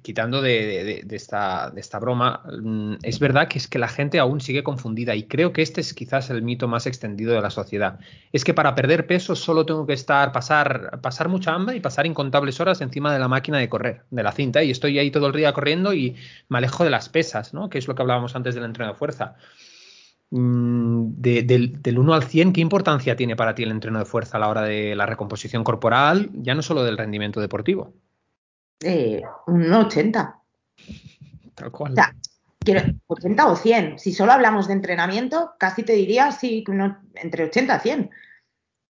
quitando de, esta, broma, mm, es verdad que es que la gente aún sigue confundida y creo que este es quizás el mito más extendido de la sociedad. Es que para perder peso solo tengo que estar, pasar, pasar mucha hambre y pasar incontables horas encima de la máquina de correr, de la cinta, y estoy ahí todo el día corriendo y me alejo de las pesas, ¿no? Que es lo que hablábamos antes del entreno de fuerza. Mm, del, del 1 al 100, ¿qué importancia tiene para ti el entreno de fuerza a la hora de la recomposición corporal, ya no solo del rendimiento deportivo? Eh, un 80. Tal cual. O sea, quiero, 80 o 100. Si solo hablamos de entrenamiento, casi te diría sí, entre 80 y 100.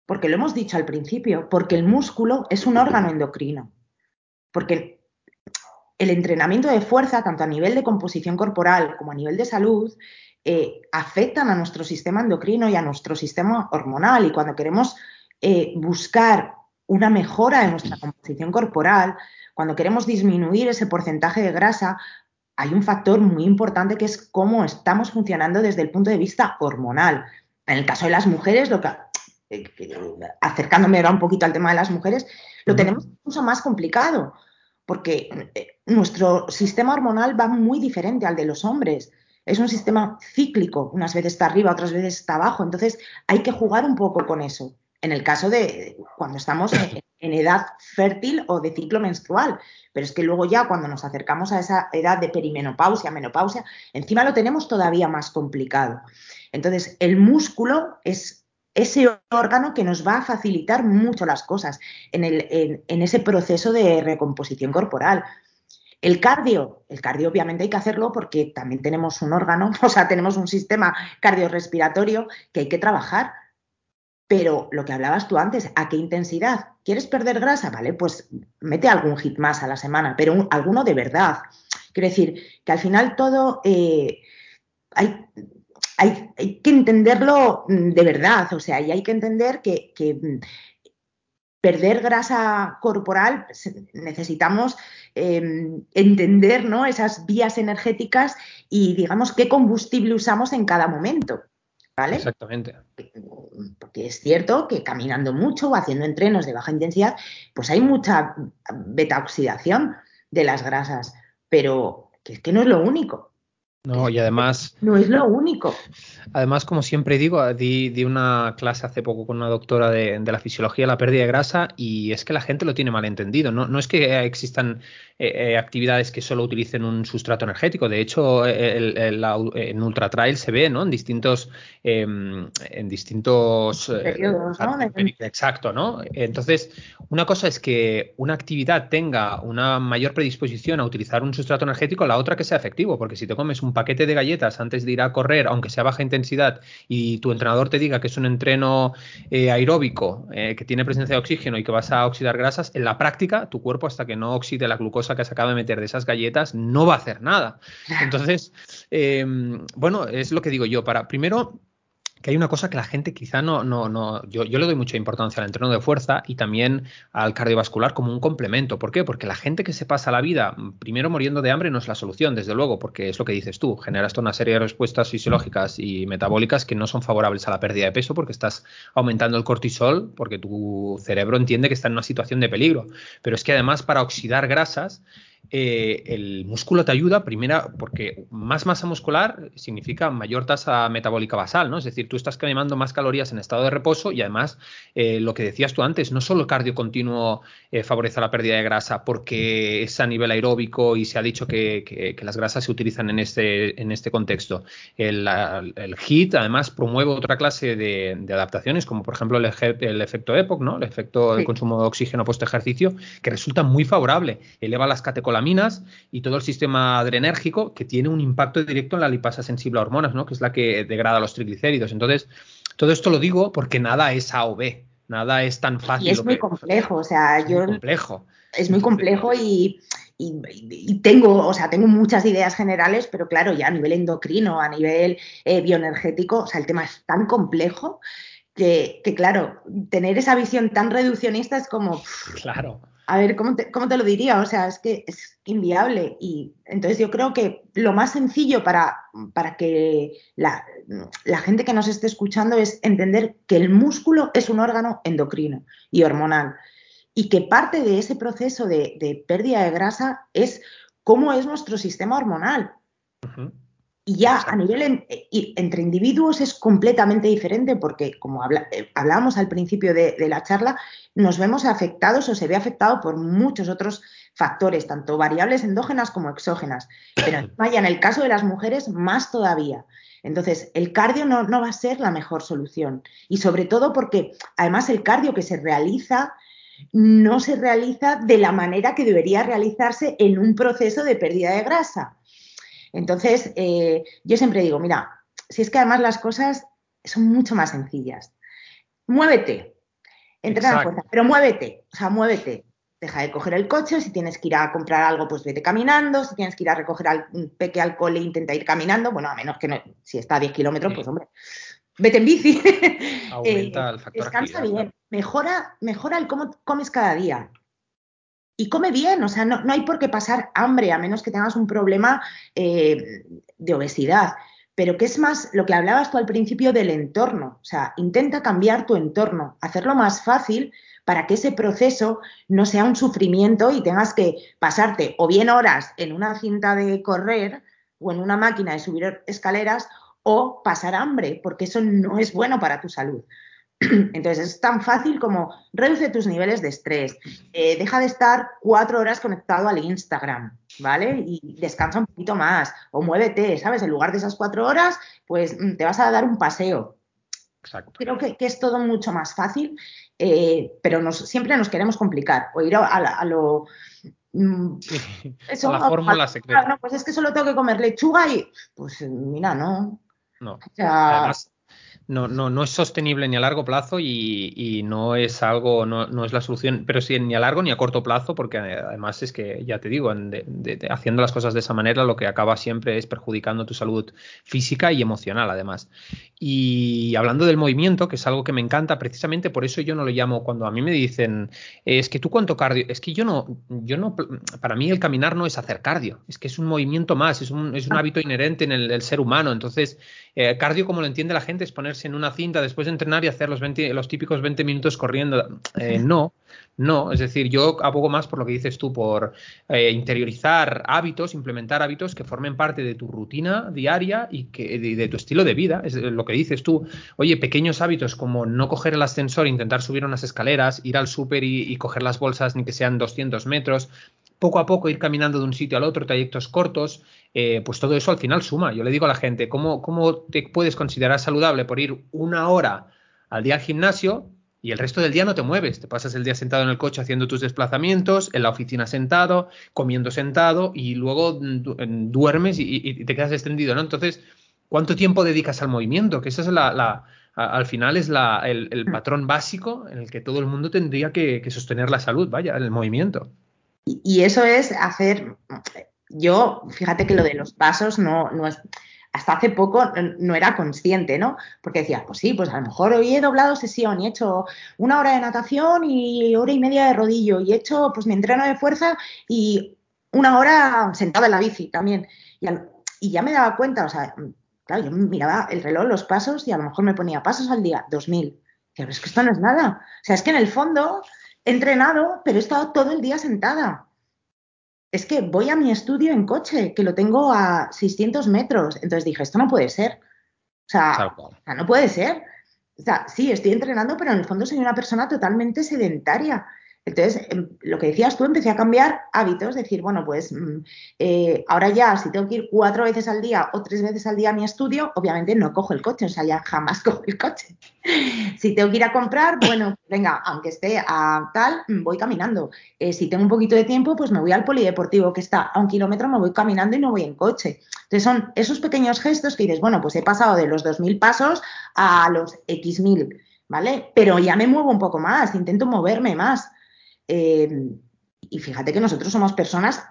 Porque lo hemos dicho al principio, porque el músculo es un órgano endocrino. Porque el entrenamiento de fuerza, tanto a nivel de composición corporal como a nivel de salud, eh, afectan a nuestro sistema endocrino y a nuestro sistema hormonal. Y cuando queremos eh, buscar una mejora de nuestra composición corporal, cuando queremos disminuir ese porcentaje de grasa, hay un factor muy importante que es cómo estamos funcionando desde el punto de vista hormonal. En el caso de las mujeres, lo que, eh, acercándome ahora un poquito al tema de las mujeres, lo tenemos mucho más complicado, porque eh, nuestro sistema hormonal va muy diferente al de los hombres. Es un sistema cíclico, unas veces está arriba, otras veces está abajo, entonces hay que jugar un poco con eso. En el caso de cuando estamos en, en edad fértil o de ciclo menstrual, pero es que luego ya cuando nos acercamos a esa edad de perimenopausia, menopausia, encima lo tenemos todavía más complicado. Entonces, el músculo es ese órgano que nos va a facilitar mucho las cosas en, ese proceso de recomposición corporal. El cardio, el cardio obviamente hay que hacerlo porque también tenemos un órgano, o sea, tenemos un sistema cardiorrespiratorio que hay que trabajar. Pero lo que hablabas tú antes, ¿a qué intensidad? ¿Quieres perder grasa? Vale, pues mete algún hit más a la semana, pero alguno de verdad. Quiero decir que al final todo eh, hay, que entenderlo mm, de verdad, o sea, y hay que entender que, mm, perder grasa corporal pues, necesitamos em, entender ¿no? esas vías energéticas y digamos qué combustible usamos en cada momento. ¿Vale? Exactamente. Porque es cierto que caminando mucho o haciendo entrenos de baja intensidad, pues hay mucha beta oxidación de las grasas, pero que es que no es lo único. No, y además. No es lo único. Además, como siempre digo, di, una clase hace poco con una doctora de, la fisiología de la pérdida de grasa y es que la gente lo tiene mal entendido. No, no es que existan eh, eh, actividades que solo utilicen un sustrato energético. De hecho, en Ultra Trail se ve, ¿no? En distintos, em, en distintos eh, periodos, ¿no? Exacto, ¿no? Entonces, una cosa es que una actividad tenga una mayor predisposición a utilizar un sustrato energético, la otra que sea efectivo, porque si te comes un paquete de galletas antes de ir a correr, aunque sea baja intensidad, y tu entrenador te diga que es un entreno aeróbico, que tiene presencia de oxígeno y que vas a oxidar grasas, en la práctica, tu cuerpo, hasta que no oxide la glucosa que has acabado de meter de esas galletas no va a hacer nada. Entonces, em, bueno, es lo que digo yo. Para primero que hay una cosa que la gente quizá no, no, no, yo, yo, le doy mucha importancia al entreno de fuerza y también al cardiovascular como un complemento. ¿Por qué? Porque la gente que se pasa la vida primero muriendo de hambre no es la solución, desde luego, porque es lo que dices tú, generas toda una serie de respuestas fisiológicas y metabólicas que no son favorables a la pérdida de peso porque estás aumentando el cortisol, porque tu cerebro entiende que está en una situación de peligro. Pero es que además para oxidar grasas eh, el músculo te ayuda, primera, porque más masa muscular significa mayor tasa metabólica basal, ¿no? Es decir, tú estás quemando más calorías en estado de reposo y además, eh, lo que decías tú antes, no solo el cardio continuo eh, favorece la pérdida de grasa porque es a nivel aeróbico y se ha dicho que, las grasas se utilizan en este, en este contexto. El, HIT además promueve otra clase de, adaptaciones, como por ejemplo el, efecto EPOC, ¿no? El efecto del consumo de oxígeno post ejercicio, que resulta muy favorable, eleva las catecolaminas y todo el sistema adrenérgico que tiene un impacto directo en la lipasa sensible a hormonas, ¿no? que es la que degrada los triglicéridos. Entonces, todo esto lo digo porque nada es A o B, nada es tan fácil. Y es muy complejo, o sea, es yo... Muy complejo. Es muy complejo y, tengo, o sea, tengo muchas ideas generales, pero claro, ya a nivel endocrino, a nivel eh, bioenergético, o sea, el tema es tan complejo que, que, claro, tener esa visión tan reduccionista es como... Claro a ver, ¿cómo te, ¿cómo te, lo diría? O sea, es que es inviable. Y entonces yo creo que lo más sencillo para, para que la, gente que nos esté escuchando es entender que el músculo es un órgano endocrino y hormonal. Y que parte de ese proceso de, pérdida de grasa es cómo es nuestro sistema hormonal. Y ya a nivel entre individuos es completamente diferente porque, como eh, hablábamos al principio de, la charla, nos vemos afectados o se ve afectado por muchos otros factores, tanto variables endógenas como exógenas. Pero vaya, en el caso de las mujeres, más todavía. Entonces, el cardio no, no va a ser la mejor solución. Y sobre todo porque, además, el cardio que se realiza no se realiza de la manera que debería realizarse en un proceso de pérdida de grasa. Entonces, eh, yo siempre digo, mira, si es que además las cosas son mucho más sencillas. Muévete, entra a la fuerza, pero muévete, o sea, muévete. Deja de coger el coche, si tienes que ir a comprar algo, pues vete caminando, si tienes que ir a recoger al, un peque al cole, intenta ir caminando, bueno, a menos que no, si está a 10 kilómetros, pues hombre, vete en bici. Aumenta el factor Descansa bien, mejora, mejora el cómo comes cada día. Y come bien, o sea, no, no hay por qué pasar hambre, a menos que tengas un problema eh, de obesidad. Pero que es más lo que hablabas tú al principio del entorno. O sea, intenta cambiar tu entorno, hacerlo más fácil para que ese proceso no sea un sufrimiento y tengas que pasarte o bien horas en una cinta de correr o en una máquina de subir escaleras o pasar hambre, porque eso no es bueno para tu salud. Entonces es tan fácil como reduce tus niveles de estrés, eh, deja de estar cuatro horas conectado al Instagram, ¿vale? Y descansa un poquito más o muévete, ¿sabes? En lugar de esas cuatro horas, pues mm, te vas a dar un paseo. Exacto. Creo que, que es todo mucho más fácil, eh, pero nos, siempre nos queremos complicar o ir a, a, a lo... mm, eso, la fórmula a- secreta. No, pues es que solo tengo que comer lechuga y, pues mira, no. No. O sea, Además, no, no, no es sostenible ni a largo plazo y, y no es algo, no, no es la solución, pero sí ni a largo ni a corto plazo, porque además es que, ya te digo, en de- de- de- haciendo las cosas de esa manera, lo que acaba siempre es perjudicando tu salud física y emocional, además. Y hablando del movimiento, que es algo que me encanta, precisamente por eso yo no lo llamo, cuando a mí me dicen, es que tú cuánto cardio, es que yo no, yo no, para mí el caminar no es hacer cardio, es que es un movimiento más, es un, es un hábito inherente en el, el ser humano, entonces eh, cardio, como lo entiende la gente, es ponerse en una cinta después de entrenar y hacer los, 20 los típicos 20 minutos corriendo. Eh, no, no. Es decir, yo abogo más por lo que dices tú, por eh, interiorizar hábitos, implementar hábitos que formen parte de tu rutina diaria y que, de, de tu estilo de vida. Es lo que dices tú. Oye, pequeños hábitos como no coger el ascensor, intentar subir unas escaleras, ir al súper y, y coger las bolsas ni que sean 200 metros, poco a poco ir caminando de un sitio al otro, trayectos cortos, eh, pues todo eso al final suma. Yo le digo a la gente, ¿cómo, ¿cómo te puedes considerar saludable por ir una hora al día al gimnasio y el resto del día no te mueves? Te pasas el día sentado en el coche haciendo tus desplazamientos, en la oficina sentado, comiendo sentado y luego du duermes y, y, te quedas extendido, ¿no? Entonces, ¿cuánto tiempo dedicas al movimiento? Que esa es la... la al final es la, el, el, patrón básico en el que todo el mundo tendría que, que sostener la salud, vaya, el movimiento. Y, eso es hacer, yo, fíjate que lo de los pasos no, no es, hasta hace poco no era consciente, ¿no? Porque decía, pues sí, pues a lo mejor hoy he doblado sesión y he hecho una hora de natación y hora y media de rodillo y he hecho pues mi entreno de fuerza y una hora sentada en la bici también. Y, al, y ya me daba cuenta, o sea, claro, yo miraba el reloj, los pasos y a lo mejor me ponía pasos al día, 2000. Pero es que esto no es nada. O sea, es que en el fondo he entrenado, pero he estado todo el día sentada. Es que voy a mi estudio en coche, que lo tengo a 600 metros. Entonces dije, esto no puede ser. O sea, o sea, no puede ser. O sea, sí, estoy entrenando, pero en el fondo soy una persona totalmente sedentaria. Entonces, lo que decías tú, empecé a cambiar hábitos, decir, bueno, pues eh, ahora ya, si tengo que ir cuatro veces al día o tres veces al día a mi estudio, obviamente no cojo el coche, o sea, ya jamás cojo el coche. Si tengo que ir a comprar, bueno, venga, aunque esté a tal, voy caminando. Eh, si tengo un poquito de tiempo, pues me voy al polideportivo que está a un kilómetro, me voy caminando y no voy en coche. Entonces, son esos pequeños gestos que dices, bueno, pues he pasado de los 2.000 pasos a los X mil, ¿vale? Pero ya me muevo un poco más, intento moverme más. Eh, y fíjate que nosotros somos personas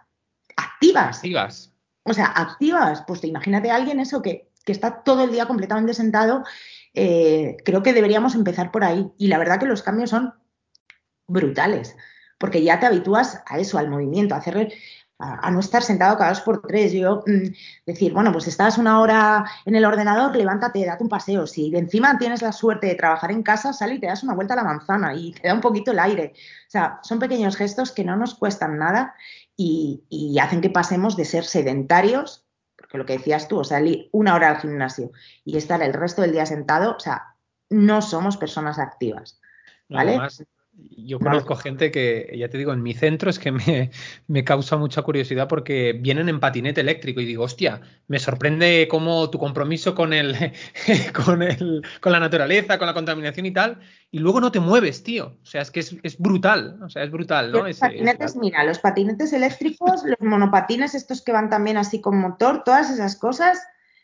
activas. Activas. O sea, activas. Pues te imagínate a alguien eso que, que está todo el día completamente sentado. Eh, creo que deberíamos empezar por ahí. Y la verdad que los cambios son brutales, porque ya te habitúas a eso, al movimiento, a hacer a, a, no estar sentado cada dos por tres. Yo mmm, decir, bueno, pues estás una hora en el ordenador, levántate, date un paseo. Si de encima tienes la suerte de trabajar en casa, sal y te das una vuelta a la manzana y te da un poquito el aire. O sea, son pequeños gestos que no nos cuestan nada y, y hacen que pasemos de ser sedentarios, porque lo que decías tú, o sea, una hora al gimnasio y estar el resto del día sentado, o sea, no somos personas activas. ¿Vale? Además, yo conozco vale. gente que, ya te digo, en mi centro es que me, me, causa mucha curiosidad porque vienen en patinete eléctrico y digo, hostia, me sorprende cómo tu compromiso con el, con el, con la naturaleza, con la contaminación y tal, y luego no te mueves, tío. O sea, es que es, es brutal, o sea, es brutal, ¿no? Los Es, patinetes, es... mira, los patinetes eléctricos, los monopatines, estos que van también así con motor, todas esas cosas,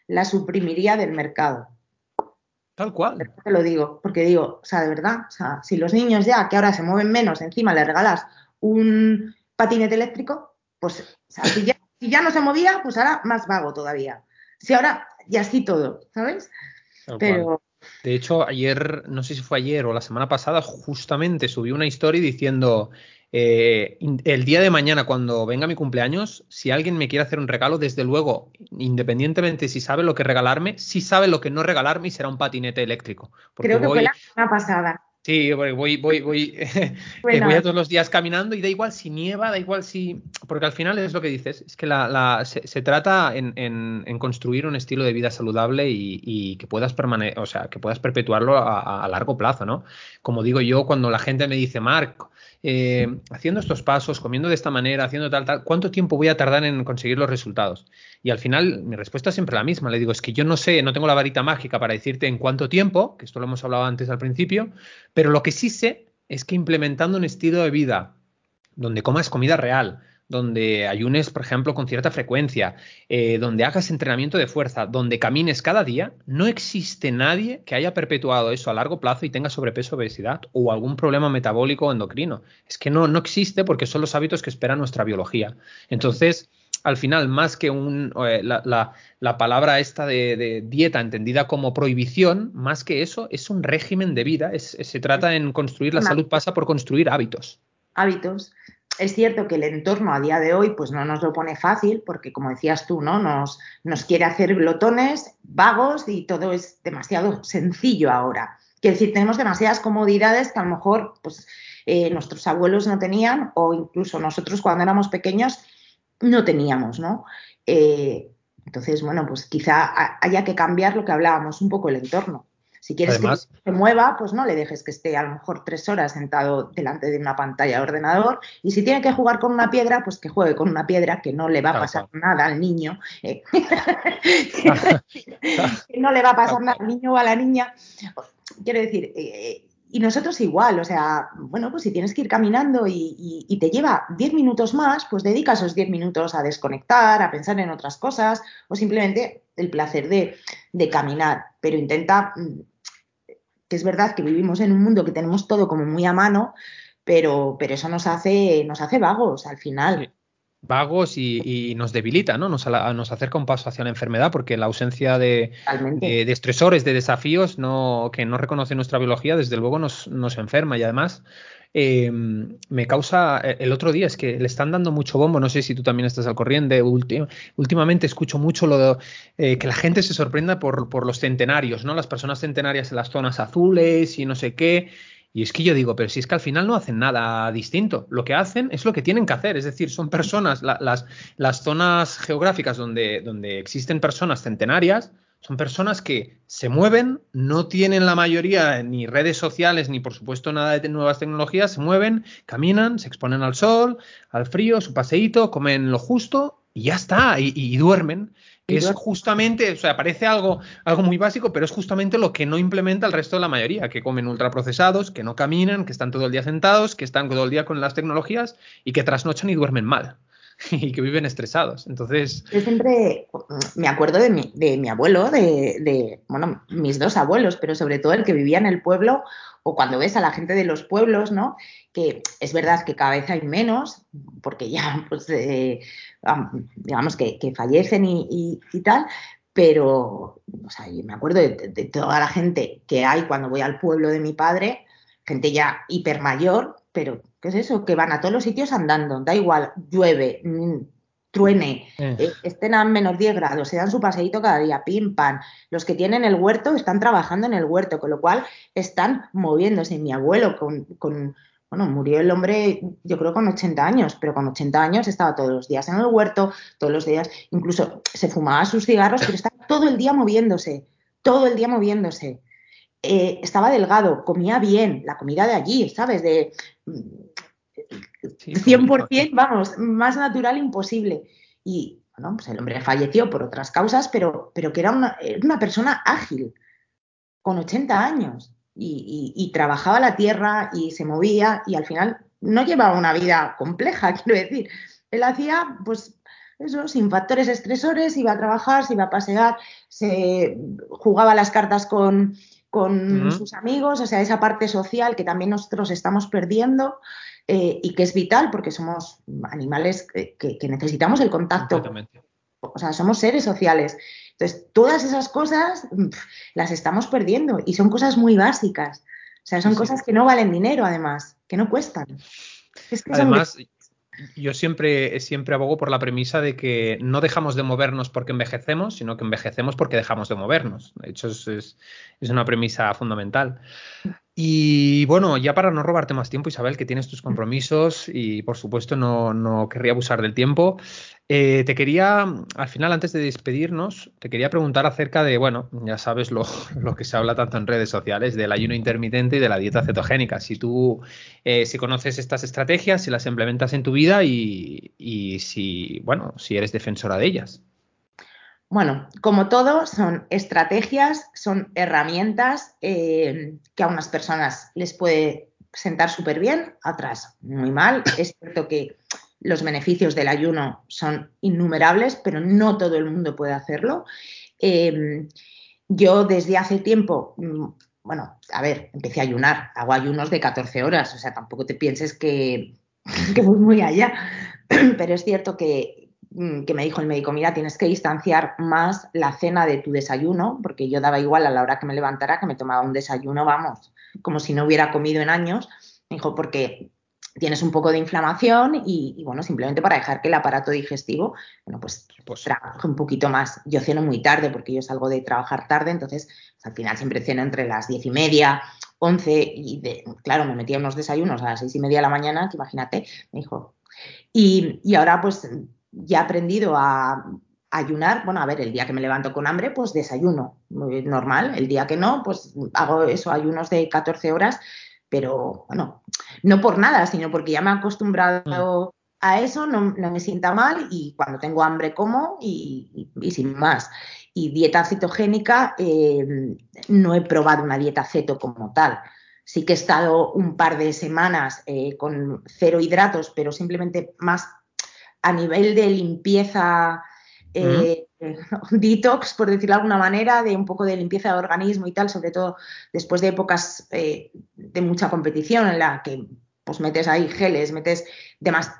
las suprimiría del mercado. Tal cual. Te lo digo, porque digo, o sea, de verdad, o sea, si los niños ya que ahora se mueven menos, encima le regalas un patinete eléctrico, pues, o sea, si, ya, si ya no se movía, pues ahora más vago todavía. Si ahora ya sí todo, ¿sabes? Tal Pero, cual. De hecho, ayer, no sé si fue ayer o la semana pasada, justamente subí una historia diciendo, eh, el día de mañana, cuando venga mi cumpleaños, si alguien me quiere hacer un regalo, desde luego, independientemente si sabe lo que regalarme, si sabe lo que no regalarme y será un patinete eléctrico. Creo que fue la semana pasada. Sí, voy, voy, voy, voy, voy a todos los días caminando y da igual si nieva, da igual si. Porque al final es lo que dices, es que la, la, se, trata en, en, en, construir un estilo de vida saludable y, y que puedas permanecer, o sea, que puedas perpetuarlo a, a, largo plazo, ¿no? Como digo yo, cuando la gente me dice, Marc, eh, haciendo estos pasos, comiendo de esta manera, haciendo tal, tal, ¿cuánto tiempo voy a tardar en conseguir los resultados? Y al final mi respuesta es siempre la misma. Le digo, es que yo no sé, no tengo la varita mágica para decirte en cuánto tiempo, que esto lo hemos hablado antes al principio, pero lo que sí sé es que implementando un estilo de vida donde comas comida real, donde ayunes, por ejemplo, con cierta frecuencia, eh, donde hagas entrenamiento de fuerza, donde camines cada día, no existe nadie que haya perpetuado eso a largo plazo y tenga sobrepeso, obesidad o algún problema metabólico o endocrino. Es que no, no existe porque son los hábitos que espera nuestra biología. Entonces, al final, más que un, eh, la, la, la, palabra esta de, de, dieta entendida como prohibición, más que eso, es un régimen de vida. Es, se trata en construir, la salud pasa por construir hábitos. Hábitos es cierto que el entorno a día de hoy pues no nos lo pone fácil porque como decías tú, ¿no? Nos, nos quiere hacer glotones, vagos y todo es demasiado sencillo ahora. Quiero decir, tenemos demasiadas comodidades que a lo mejor pues, eh, nuestros abuelos no tenían o incluso nosotros cuando éramos pequeños no teníamos, ¿no? Eh, entonces, bueno, pues quizá haya que cambiar lo que hablábamos, un poco el entorno. Si quieres que se mueva, pues no le dejes que esté a lo mejor tres horas sentado delante de una pantalla de ordenador. Y si tiene que jugar con una piedra, pues que juegue con una piedra que no le va a pasar nada al niño. Eh. no le va a pasar nada al niño o a la niña. Quiero decir, eh, y nosotros igual, o sea, bueno, pues si tienes que ir caminando y, y, te lleva 10 minutos más, pues dedica esos 10 minutos a desconectar, a pensar en otras cosas o simplemente el placer de, de caminar. Pero intenta mm, que es verdad que vivimos en un mundo que tenemos todo como muy a mano, pero, pero eso nos hace, nos hace vagos al final. Vagos y, nos debilita, ¿no? Nos, nos, acerca un paso hacia la enfermedad porque la ausencia de, de, de estresores, de desafíos no, que no reconoce nuestra biología, desde luego nos, nos enferma y además eh, me causa eh, el otro día es que le están dando mucho bombo, no sé si tú también estás al corriente, últimamente escucho mucho lo eh, que la gente se sorprenda por, por, los centenarios, ¿no? Las personas centenarias en las zonas azules y no sé qué. Y es que yo digo, pero si es que al final no hacen nada distinto, lo que hacen es lo que tienen que hacer, es decir, son personas, la, las, las zonas geográficas donde, donde existen personas centenarias, son personas que se mueven, no tienen la mayoría ni redes sociales ni por supuesto nada de nuevas tecnologías, se mueven, caminan, se exponen al sol, al frío, su paseíto, comen lo justo y ya está, y, y duermen. Que es justamente, o sea, parece algo, algo muy básico, pero es justamente lo que no implementa el resto de la mayoría, que comen ultraprocesados, que no caminan, que están todo el día sentados, que están todo el día con las tecnologías y que trasnochan y duermen mal. y que viven estresados. Entonces. Yo siempre me acuerdo de mi, de mi abuelo, de, de, bueno, mis dos abuelos, pero sobre todo el que vivía en el pueblo, o cuando ves a la gente de los pueblos, ¿no? Que es verdad que cada vez hay menos, porque ya, pues, eh, digamos que, que fallecen y, y, y, tal, pero, o sea, yo me acuerdo de, de toda la gente que hay cuando voy al pueblo de mi padre, gente ya hiper mayor, pero ¿qué es eso? Que van a todos los sitios andando, da igual, llueve, mm, truene, eh. Eh, estén a menos 10 grados, se dan su paseíto cada día, pim, pam. Los que tienen el huerto están trabajando en el huerto, con lo cual están moviéndose. Mi abuelo con, con bueno, murió el hombre, yo creo con 80 años, pero con 80 años estaba todos los días en el huerto, todos los días, incluso se fumaba sus cigarros, pero estaba todo el día moviéndose, todo el día moviéndose. Eh, estaba delgado, comía bien, la comida de allí, ¿sabes? De 100%, vamos, más natural imposible. Y bueno, pues el hombre falleció por otras causas, pero, pero que era una, una persona ágil, con 80 años, y, y, y, trabajaba la tierra y se movía, y al final no llevaba una vida compleja, quiero decir. Él hacía, pues, eso, sin factores estresores, iba a trabajar, se iba a pasear, se jugaba las cartas con, con uh -huh. sus amigos, o sea, esa parte social que también nosotros estamos perdiendo eh, y que es vital porque somos animales que, que, necesitamos el contacto o sea, somos seres sociales. Entonces, todas esas cosas las estamos perdiendo y son cosas muy básicas. O sea, son cosas que no valen dinero, además, que no cuestan. además, yo siempre, siempre abogo por la premisa de que no dejamos de movernos porque envejecemos, sino que envejecemos porque dejamos de movernos. De hecho, es, es una premisa fundamental. Y bueno, ya para no robarte más tiempo, Isabel, que tienes tus compromisos y por supuesto no, no querría abusar del tiempo, eh, te quería, al final, antes de despedirnos, te quería preguntar acerca de, bueno, ya sabes lo, lo que se habla tanto en redes sociales, del ayuno intermitente y de la dieta cetogénica. Si tú, eh, si conoces estas estrategias, si las implementas en tu vida y, y si, bueno, si eres defensora de ellas. Bueno, como todo, son estrategias, son herramientas eh, que a unas personas les puede sentar súper bien, a otras muy mal. Es cierto que los beneficios del ayuno son innumerables, pero no todo el mundo puede hacerlo. Eh, yo desde hace tiempo, mm, bueno, a ver, empecé a ayunar, hago ayunos de 14 horas, o sea, tampoco te pienses que, que voy muy allá, pero es cierto que que me dijo el médico, mira, tienes que distanciar más la cena de tu desayuno, porque yo daba igual a la hora que me levantara que me tomaba un desayuno, vamos, como si no hubiera comido en años. Me dijo, porque tienes un poco de inflamación y, bueno, simplemente para dejar que el aparato digestivo, bueno, pues, pues, trabaje un poquito más. Yo ceno muy tarde porque yo salgo de trabajar tarde, entonces pues, al final siempre ceno entre las diez y media, once y de, claro, me metía unos desayunos a las seis y media de la mañana, que imagínate, me dijo. Y, y ahora pues ya he aprendido a, ayunar, bueno, a ver, el día que me levanto con hambre, pues desayuno, normal, el día que no, pues hago eso, ayunos de 14 horas, pero bueno, no por nada, sino porque ya me he acostumbrado a eso, no, me sienta mal y cuando tengo hambre como y, sin más. Y dieta cetogénica, eh, no he probado una dieta ceto como tal. Sí que he estado un par de semanas eh, con cero hidratos, pero simplemente más a nivel de limpieza, eh, detox, por decirlo de alguna manera, de un poco de limpieza de organismo y tal, sobre todo después de épocas eh, de mucha competición en la que pues metes ahí geles, metes demás,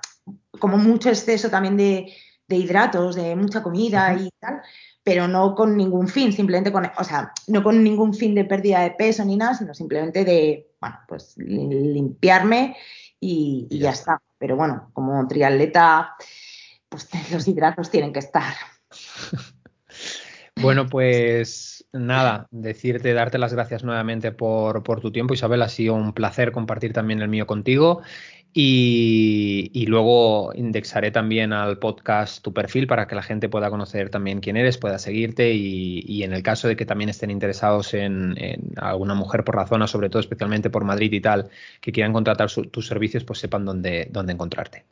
como mucho exceso también de, hidratos, de mucha comida y tal, pero no con ningún fin, simplemente con, o sea, no con ningún fin de pérdida de peso ni nada, sino simplemente de, bueno, pues limpiarme y, ya, está. Pero bueno, como triatleta, pues los hidratos tienen que estar. Bueno, pues nada, decirte, darte las gracias nuevamente por, por, tu tiempo, Isabel. Ha sido un placer compartir también el mío contigo. Y, luego indexaré también al podcast tu perfil para que la gente pueda conocer también quién eres, pueda seguirte y, en el caso de que también estén interesados en, alguna mujer por la zona, sobre todo especialmente por Madrid y tal, que quieran contratar tus servicios, pues sepan dónde, dónde encontrarte.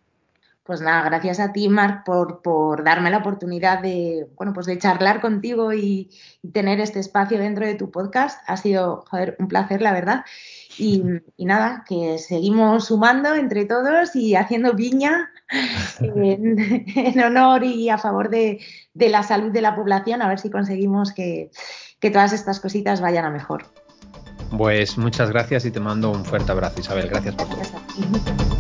Pues nada, gracias a ti, Marc, por, por, darme la oportunidad de, bueno, pues de charlar contigo y, y, tener este espacio dentro de tu podcast. Ha sido, joder, un placer, la verdad. Y, nada, que seguimos sumando entre todos y haciendo piña en, honor y a favor de, la salud de la población, a ver si conseguimos que, que todas estas cositas vayan a mejor. Pues muchas gracias y te mando un fuerte abrazo, Isabel. Gracias por todo.